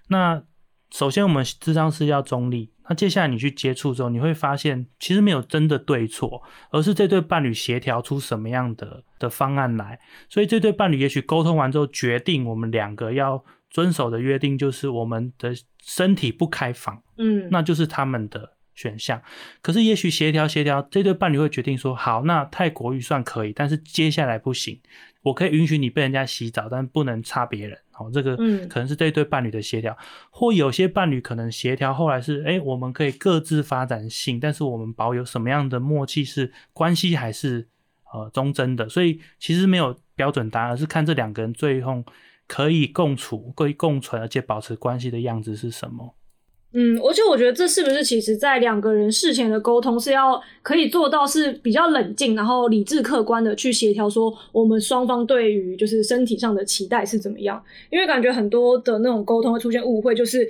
那首先我们智商是要中立，那接下来你去接触之后，你会发现其实没有真的对错，而是这对伴侣协调出什么样的的方案来。所以这对伴侣也许沟通完之后，决定我们两个要遵守的约定就是我们的身体不开放。
嗯，
那就是他们的选项。可是也许协调协调，这对伴侣会决定说，好，那泰国预算可以，但是接下来不行。我可以允许你被人家洗澡，但不能插别人。好、这个
嗯
可能是这对伴侣的协调，或有些伴侣可能协调后来是，哎，我们可以各自发展性，但是我们保有什么样的默契是关系还是呃忠贞的。所以其实没有标准答案，而是看这两个人最后可以共处、可以共存，而且保持关系的样子是什么。
嗯，而且我觉得这是不是其实在两个人事前的沟通是要可以做到是比较冷静，然后理智客观的去协调，说我们双方对于就是身体上的期待是怎么样？因为感觉很多的那种沟通会出现误会，就是。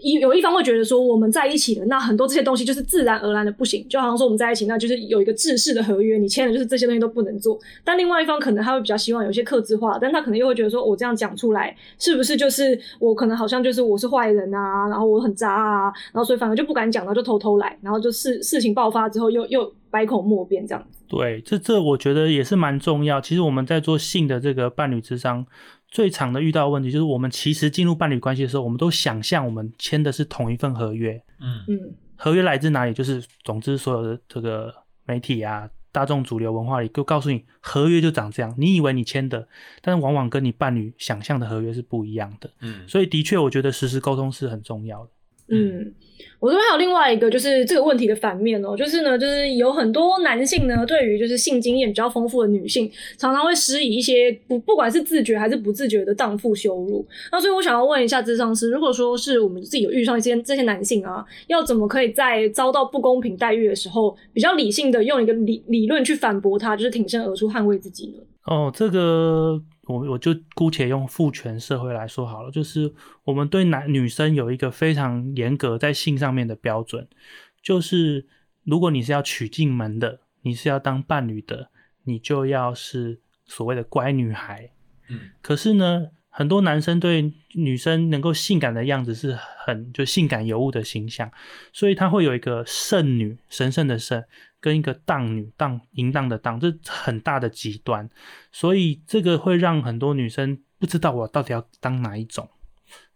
一有一方会觉得说我们在一起了，那很多这些东西就是自然而然的不行，就好像说我们在一起，那就是有一个制式的合约，你签的就是这些东西都不能做。但另外一方可能他会比较希望有些克制化，但他可能又会觉得说我这样讲出来，是不是就是我可能好像就是我是坏人啊，然后我很渣啊，然后所以反而就不敢讲，了就偷偷来，然后就事事情爆发之后又又百口莫辩这样子。
对，这这我觉得也是蛮重要。其实我们在做性的这个伴侣之商，最常的遇到的问题就是，我们其实进入伴侣关系的时候，我们都想象我们签的是同一份合约。
嗯
嗯
合约来自哪里？就是总之所有的这个媒体啊、大众主流文化里都告诉你，合约就长这样。你以为你签的，但是往往跟你伴侣想象的合约是不一样的。
嗯，
所以的确，我觉得实时沟通是很重要的。
嗯，我这边还有另外一个就是这个问题的反面哦，就是呢，就是有很多男性呢，对于就是性经验比较丰富的女性，常常会施以一些不不管是自觉还是不自觉的荡妇羞辱。那所以我想要问一下智商师，如果说是我们自己有遇上一些这些男性啊，要怎么可以在遭到不公平待遇的时候，比较理性的用一个理理论去反驳他，就是挺身而出捍卫自己呢？
哦，这个我我就姑且用父权社会来说好了，就是我们对男女生有一个非常严格在性上面的标准，就是如果你是要娶进门的，你是要当伴侣的，你就要是所谓的乖女孩。
嗯，
可是呢，很多男生对女生能够性感的样子是很就性感尤物的形象，所以他会有一个圣女，神圣的圣，跟一个荡女，荡淫荡的荡，这很大的极端，所以这个会让很多女生不知道我到底要当哪一种。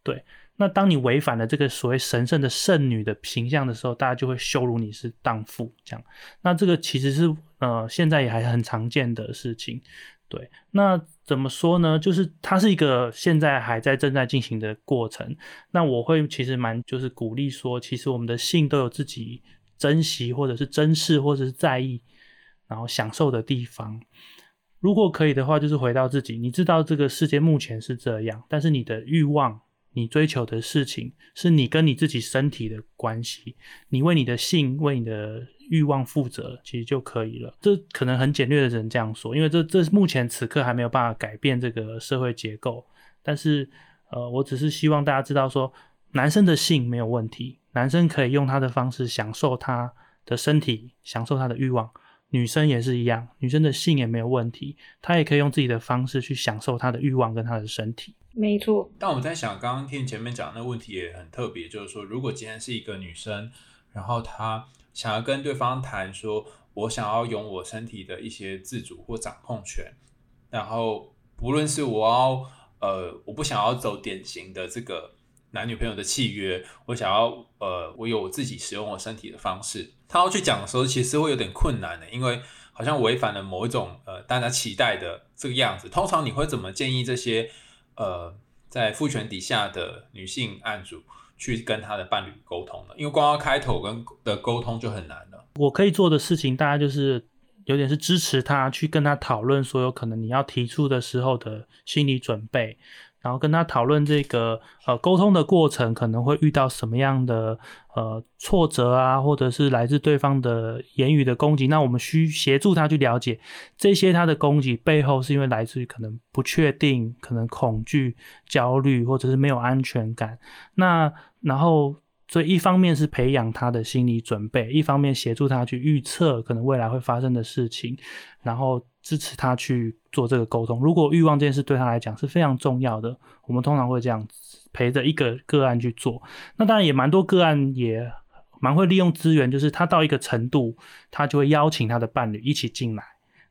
对，那当你违反了这个所谓神圣的圣女的形象的时候，大家就会羞辱你是荡妇，这样。那这个其实是呃现在也还很常见的事情。对，那怎么说呢？就是它是一个现在还在正在进行的过程。那我会其实蛮就是鼓励说，其实我们的性都有自己珍惜或者是珍视或者是在意，然后享受的地方。如果可以的话，就是回到自己，你知道这个世界目前是这样，但是你的欲望、你追求的事情，是你跟你自己身体的关系，你为你的性、为你的欲望负责，其实就可以了。这可能很简略的人这样说，因为这这目前此刻还没有办法改变这个社会结构。但是，呃，我只是希望大家知道说，男生的性没有问题，男生可以用他的方式享受他的身体，享受他的欲望。女生也是一样，女生的性也没有问题，她也可以用自己的方式去享受她的欲望跟她的身体。
没错。
但我在想，刚刚听前面讲的那问题也很特别，就是说，如果今天是一个女生，然后她想要跟对方谈说，我想要拥我身体的一些自主或掌控权，然后不论是我要呃，我不想要走典型的这个男女朋友的契约，我想要呃，我有我自己使用我身体的方式，他要去讲的时候，其实会有点困难的，因为好像违反了某一种呃大家期待的这个样子。通常你会怎么建议这些呃在父权底下的女性案主去跟他的伴侣沟通呢？因为光要开头跟的沟通就很难了。
我可以做的事情，大概就是有点是支持他去跟他讨论所有可能你要提出的时候的心理准备，然后跟他讨论这个呃沟通的过程可能会遇到什么样的呃挫折啊，或者是来自对方的言语的攻击，那我们需协助他去了解这些他的攻击背后是因为来自于可能不确定、可能恐惧、焦虑，或者是没有安全感。那然后。所以一方面是培养他的心理准备，一方面协助他去预测可能未来会发生的事情，然后支持他去做这个沟通。如果欲望这件事对他来讲是非常重要的，我们通常会这样陪着一个个案去做。那当然也蛮多个案也蛮会利用资源，就是他到一个程度，他就会邀请他的伴侣一起进来。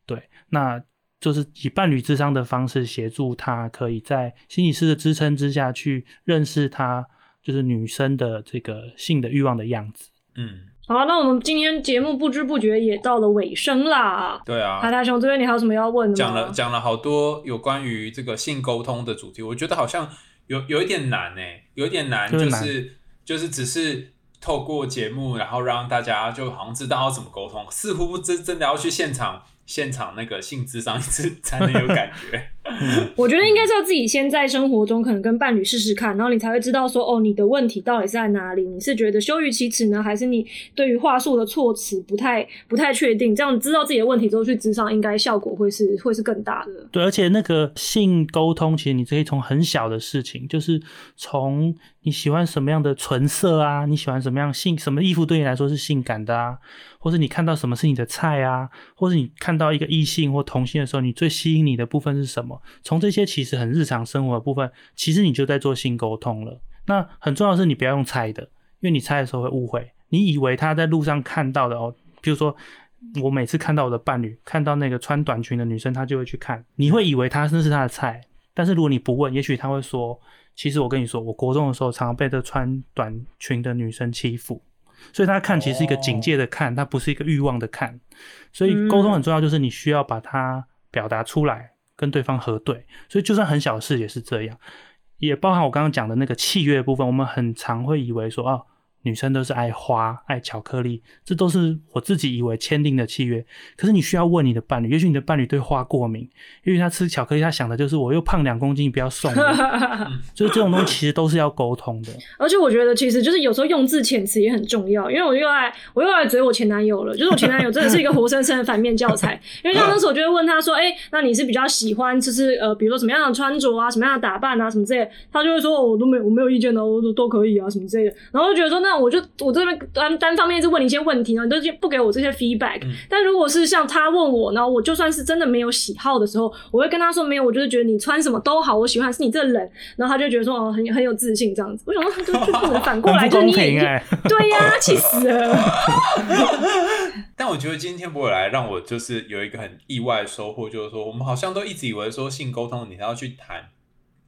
对，那就是以伴侣智商的方式协助他，可以在心理师的支撑之下去认识他。就是女生的这个性的欲望的样子。
嗯，
好，那我们今天节目不知不觉也到了尾声啦。
对啊，
海大雄这边你还有什么要问的吗？
讲了讲了好多有关于这个性沟通的主题，我觉得好像有有一点难呢，有一点难，就是就是只是透过节目，然后让大家就好像知道要怎么沟通，似乎真真的要去现场。现场那个性智商一 次才能有感觉。
我觉得应该是要自己先在生活中可能跟伴侣试试看，然后你才会知道说哦，你的问题到底是在哪里？你是觉得羞于启齿呢，还是你对于话术的措辞不太不太确定？这样知道自己的问题之后去智商，应该效果会是会是更大的。
对，而且那个性沟通，其实你可以从很小的事情，就是从你喜欢什么样的唇色啊，你喜欢什么样性什么衣服对你来说是性感的啊。或者你看到什么是你的菜啊？或者你看到一个异性或同性的时候，你最吸引你的部分是什么？从这些其实很日常生活的部分，其实你就在做性沟通了。那很重要的是，你不要用猜的，因为你猜的时候会误会。你以为他在路上看到的哦，比如说我每次看到我的伴侣看到那个穿短裙的女生，他就会去看，你会以为他那是他的菜。但是如果你不问，也许他会说，其实我跟你说，我国中的时候常常被这穿短裙的女生欺负。所以他看其实是一个警戒的看，他不是一个欲望的看。所以沟通很重要，就是你需要把它表达出来，跟对方核对。所以就算很小的事也是这样，也包含我刚刚讲的那个契约部分。我们很常会以为说，啊。女生都是爱花、爱巧克力，这都是我自己以为签订的契约。可是你需要问你的伴侣，也许你的伴侣对花过敏，因为他吃巧克力，他想的就是我又胖两公斤，你不要送。所以这种东西其实都是要沟通的。
而且我觉得，其实就是有时候用字遣词也很重要。因为我又爱我又爱追我前男友了，就是我前男友真的是一个活生生的反面教材。因为像那时候我就会问他说：“哎，那你是比较喜欢就是呃，比如说什么样的穿着啊，什么样的打扮啊，什么之类？”他就会说：“我都没我没有意见的，我说都可以啊，什么之类的。”然后就觉得说那。那我就我这边单单方面是问你一些问题呢，你都不给我这些 feedback。但如果是像他问我，然后我就算是真的没有喜好的时候，我会跟他说没有，我就是觉得你穿什么都好，我喜欢是你这人。然后他就觉得说哦，很很有自信这样子。我想说就就不能反过来，就你也对呀，气死了。
但我觉得今天博尔来让我就是有一个很意外的收获，就是说我们好像都一直以为说性沟通你要去谈。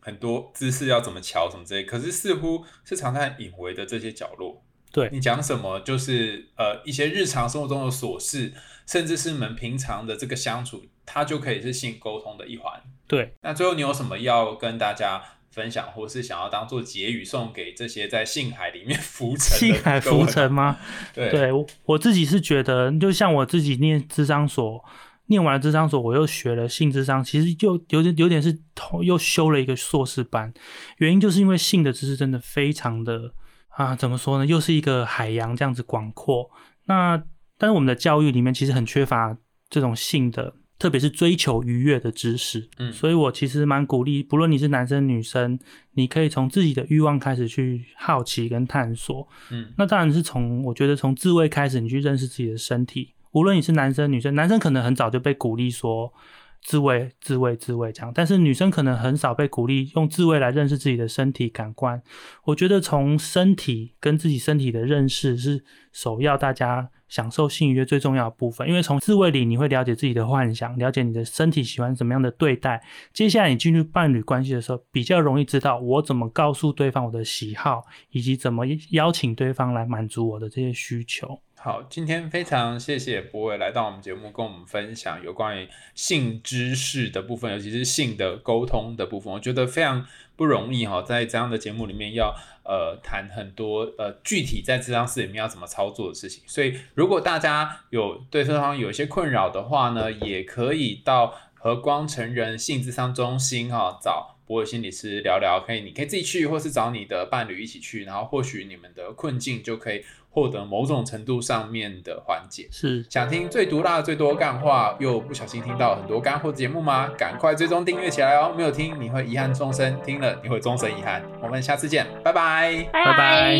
很多姿势要怎么瞧什么之类，可是似乎是常在隐微的这些角落。
对
你讲什么，就是呃一些日常生活中的琐事，甚至是你们平常的这个相处，它就可以是性沟通的一环。
对，
那最后你有什么要跟大家分享，或是想要当做结语送给这些在性海里面浮沉？
性海浮沉吗？
对，
对我我自己是觉得，就像我自己念智商所。念完了智商所，我又学了性智商，其实就有点有点是又修了一个硕士班。原因就是因为性的知识真的非常的啊，怎么说呢？又是一个海洋这样子广阔。那但是我们的教育里面其实很缺乏这种性的，特别是追求愉悦的知识。
嗯，
所以我其实蛮鼓励，不论你是男生女生，你可以从自己的欲望开始去好奇跟探索。
嗯，
那当然是从我觉得从自慰开始，你去认识自己的身体。无论你是男生女生，男生可能很早就被鼓励说自慰、自慰、自慰这样，但是女生可能很少被鼓励用自慰来认识自己的身体感官。我觉得从身体跟自己身体的认识是首要，大家享受性愉悦最重要的部分。因为从自慰里你会了解自己的幻想，了解你的身体喜欢什么样的对待。接下来你进入伴侣关系的时候，比较容易知道我怎么告诉对方我的喜好，以及怎么邀请对方来满足我的这些需求。
好，今天非常谢谢博伟来到我们节目，跟我们分享有关于性知识的部分，尤其是性的沟通的部分。我觉得非常不容易哈，在这样的节目里面要呃谈很多呃具体在这张室里面要怎么操作的事情。所以如果大家有对这方有一些困扰的话呢，也可以到和光成人性智商中心哈找。博伟心理师聊聊，可以，你可以自己去，或是找你的伴侣一起去，然后或许你们的困境就可以获得某种程度上面的缓解。
是
想听最毒辣、最多干话，又不小心听到很多干货节目吗？赶快追踪订阅起来哦！没有听你会遗憾终生，听了你会终身遗憾。我们下次见，拜拜，
拜
拜。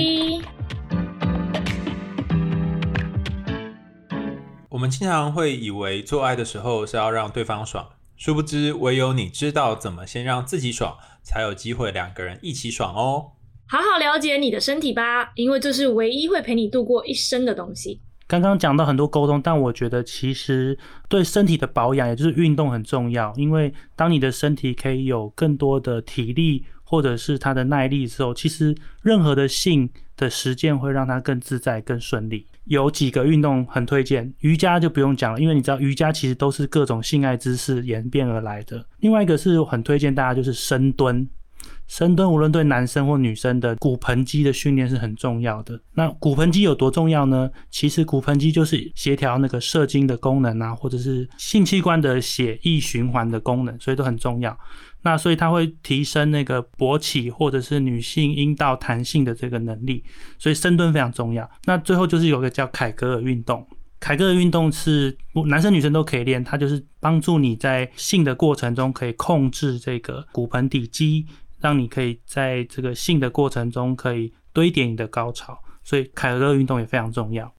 我们经常会以为做爱的时候是要让对方爽。殊不知，唯有你知道怎么先让自己爽，才有机会两个人一起爽哦。
好好了解你的身体吧，因为这是唯一会陪你度过一生的东西。
刚刚讲到很多沟通，但我觉得其实对身体的保养，也就是运动很重要。因为当你的身体可以有更多的体力，或者是他的耐力之后，其实任何的性的实践会让他更自在、更顺利。有几个运动很推荐，瑜伽就不用讲了，因为你知道瑜伽其实都是各种性爱姿势演变而来的。另外一个是很推荐大家就是深蹲，深蹲无论对男生或女生的骨盆肌的训练是很重要的。那骨盆肌有多重要呢？其实骨盆肌就是协调那个射精的功能啊，或者是性器官的血液循环的功能，所以都很重要。那所以它会提升那个勃起或者是女性阴道弹性的这个能力，所以深蹲非常重要。那最后就是有个叫凯格尔运动，凯格尔运动是男生女生都可以练，它就是帮助你在性的过程中可以控制这个骨盆底肌，让你可以在这个性的过程中可以堆叠你的高潮，所以凯格尔运动也非常重要。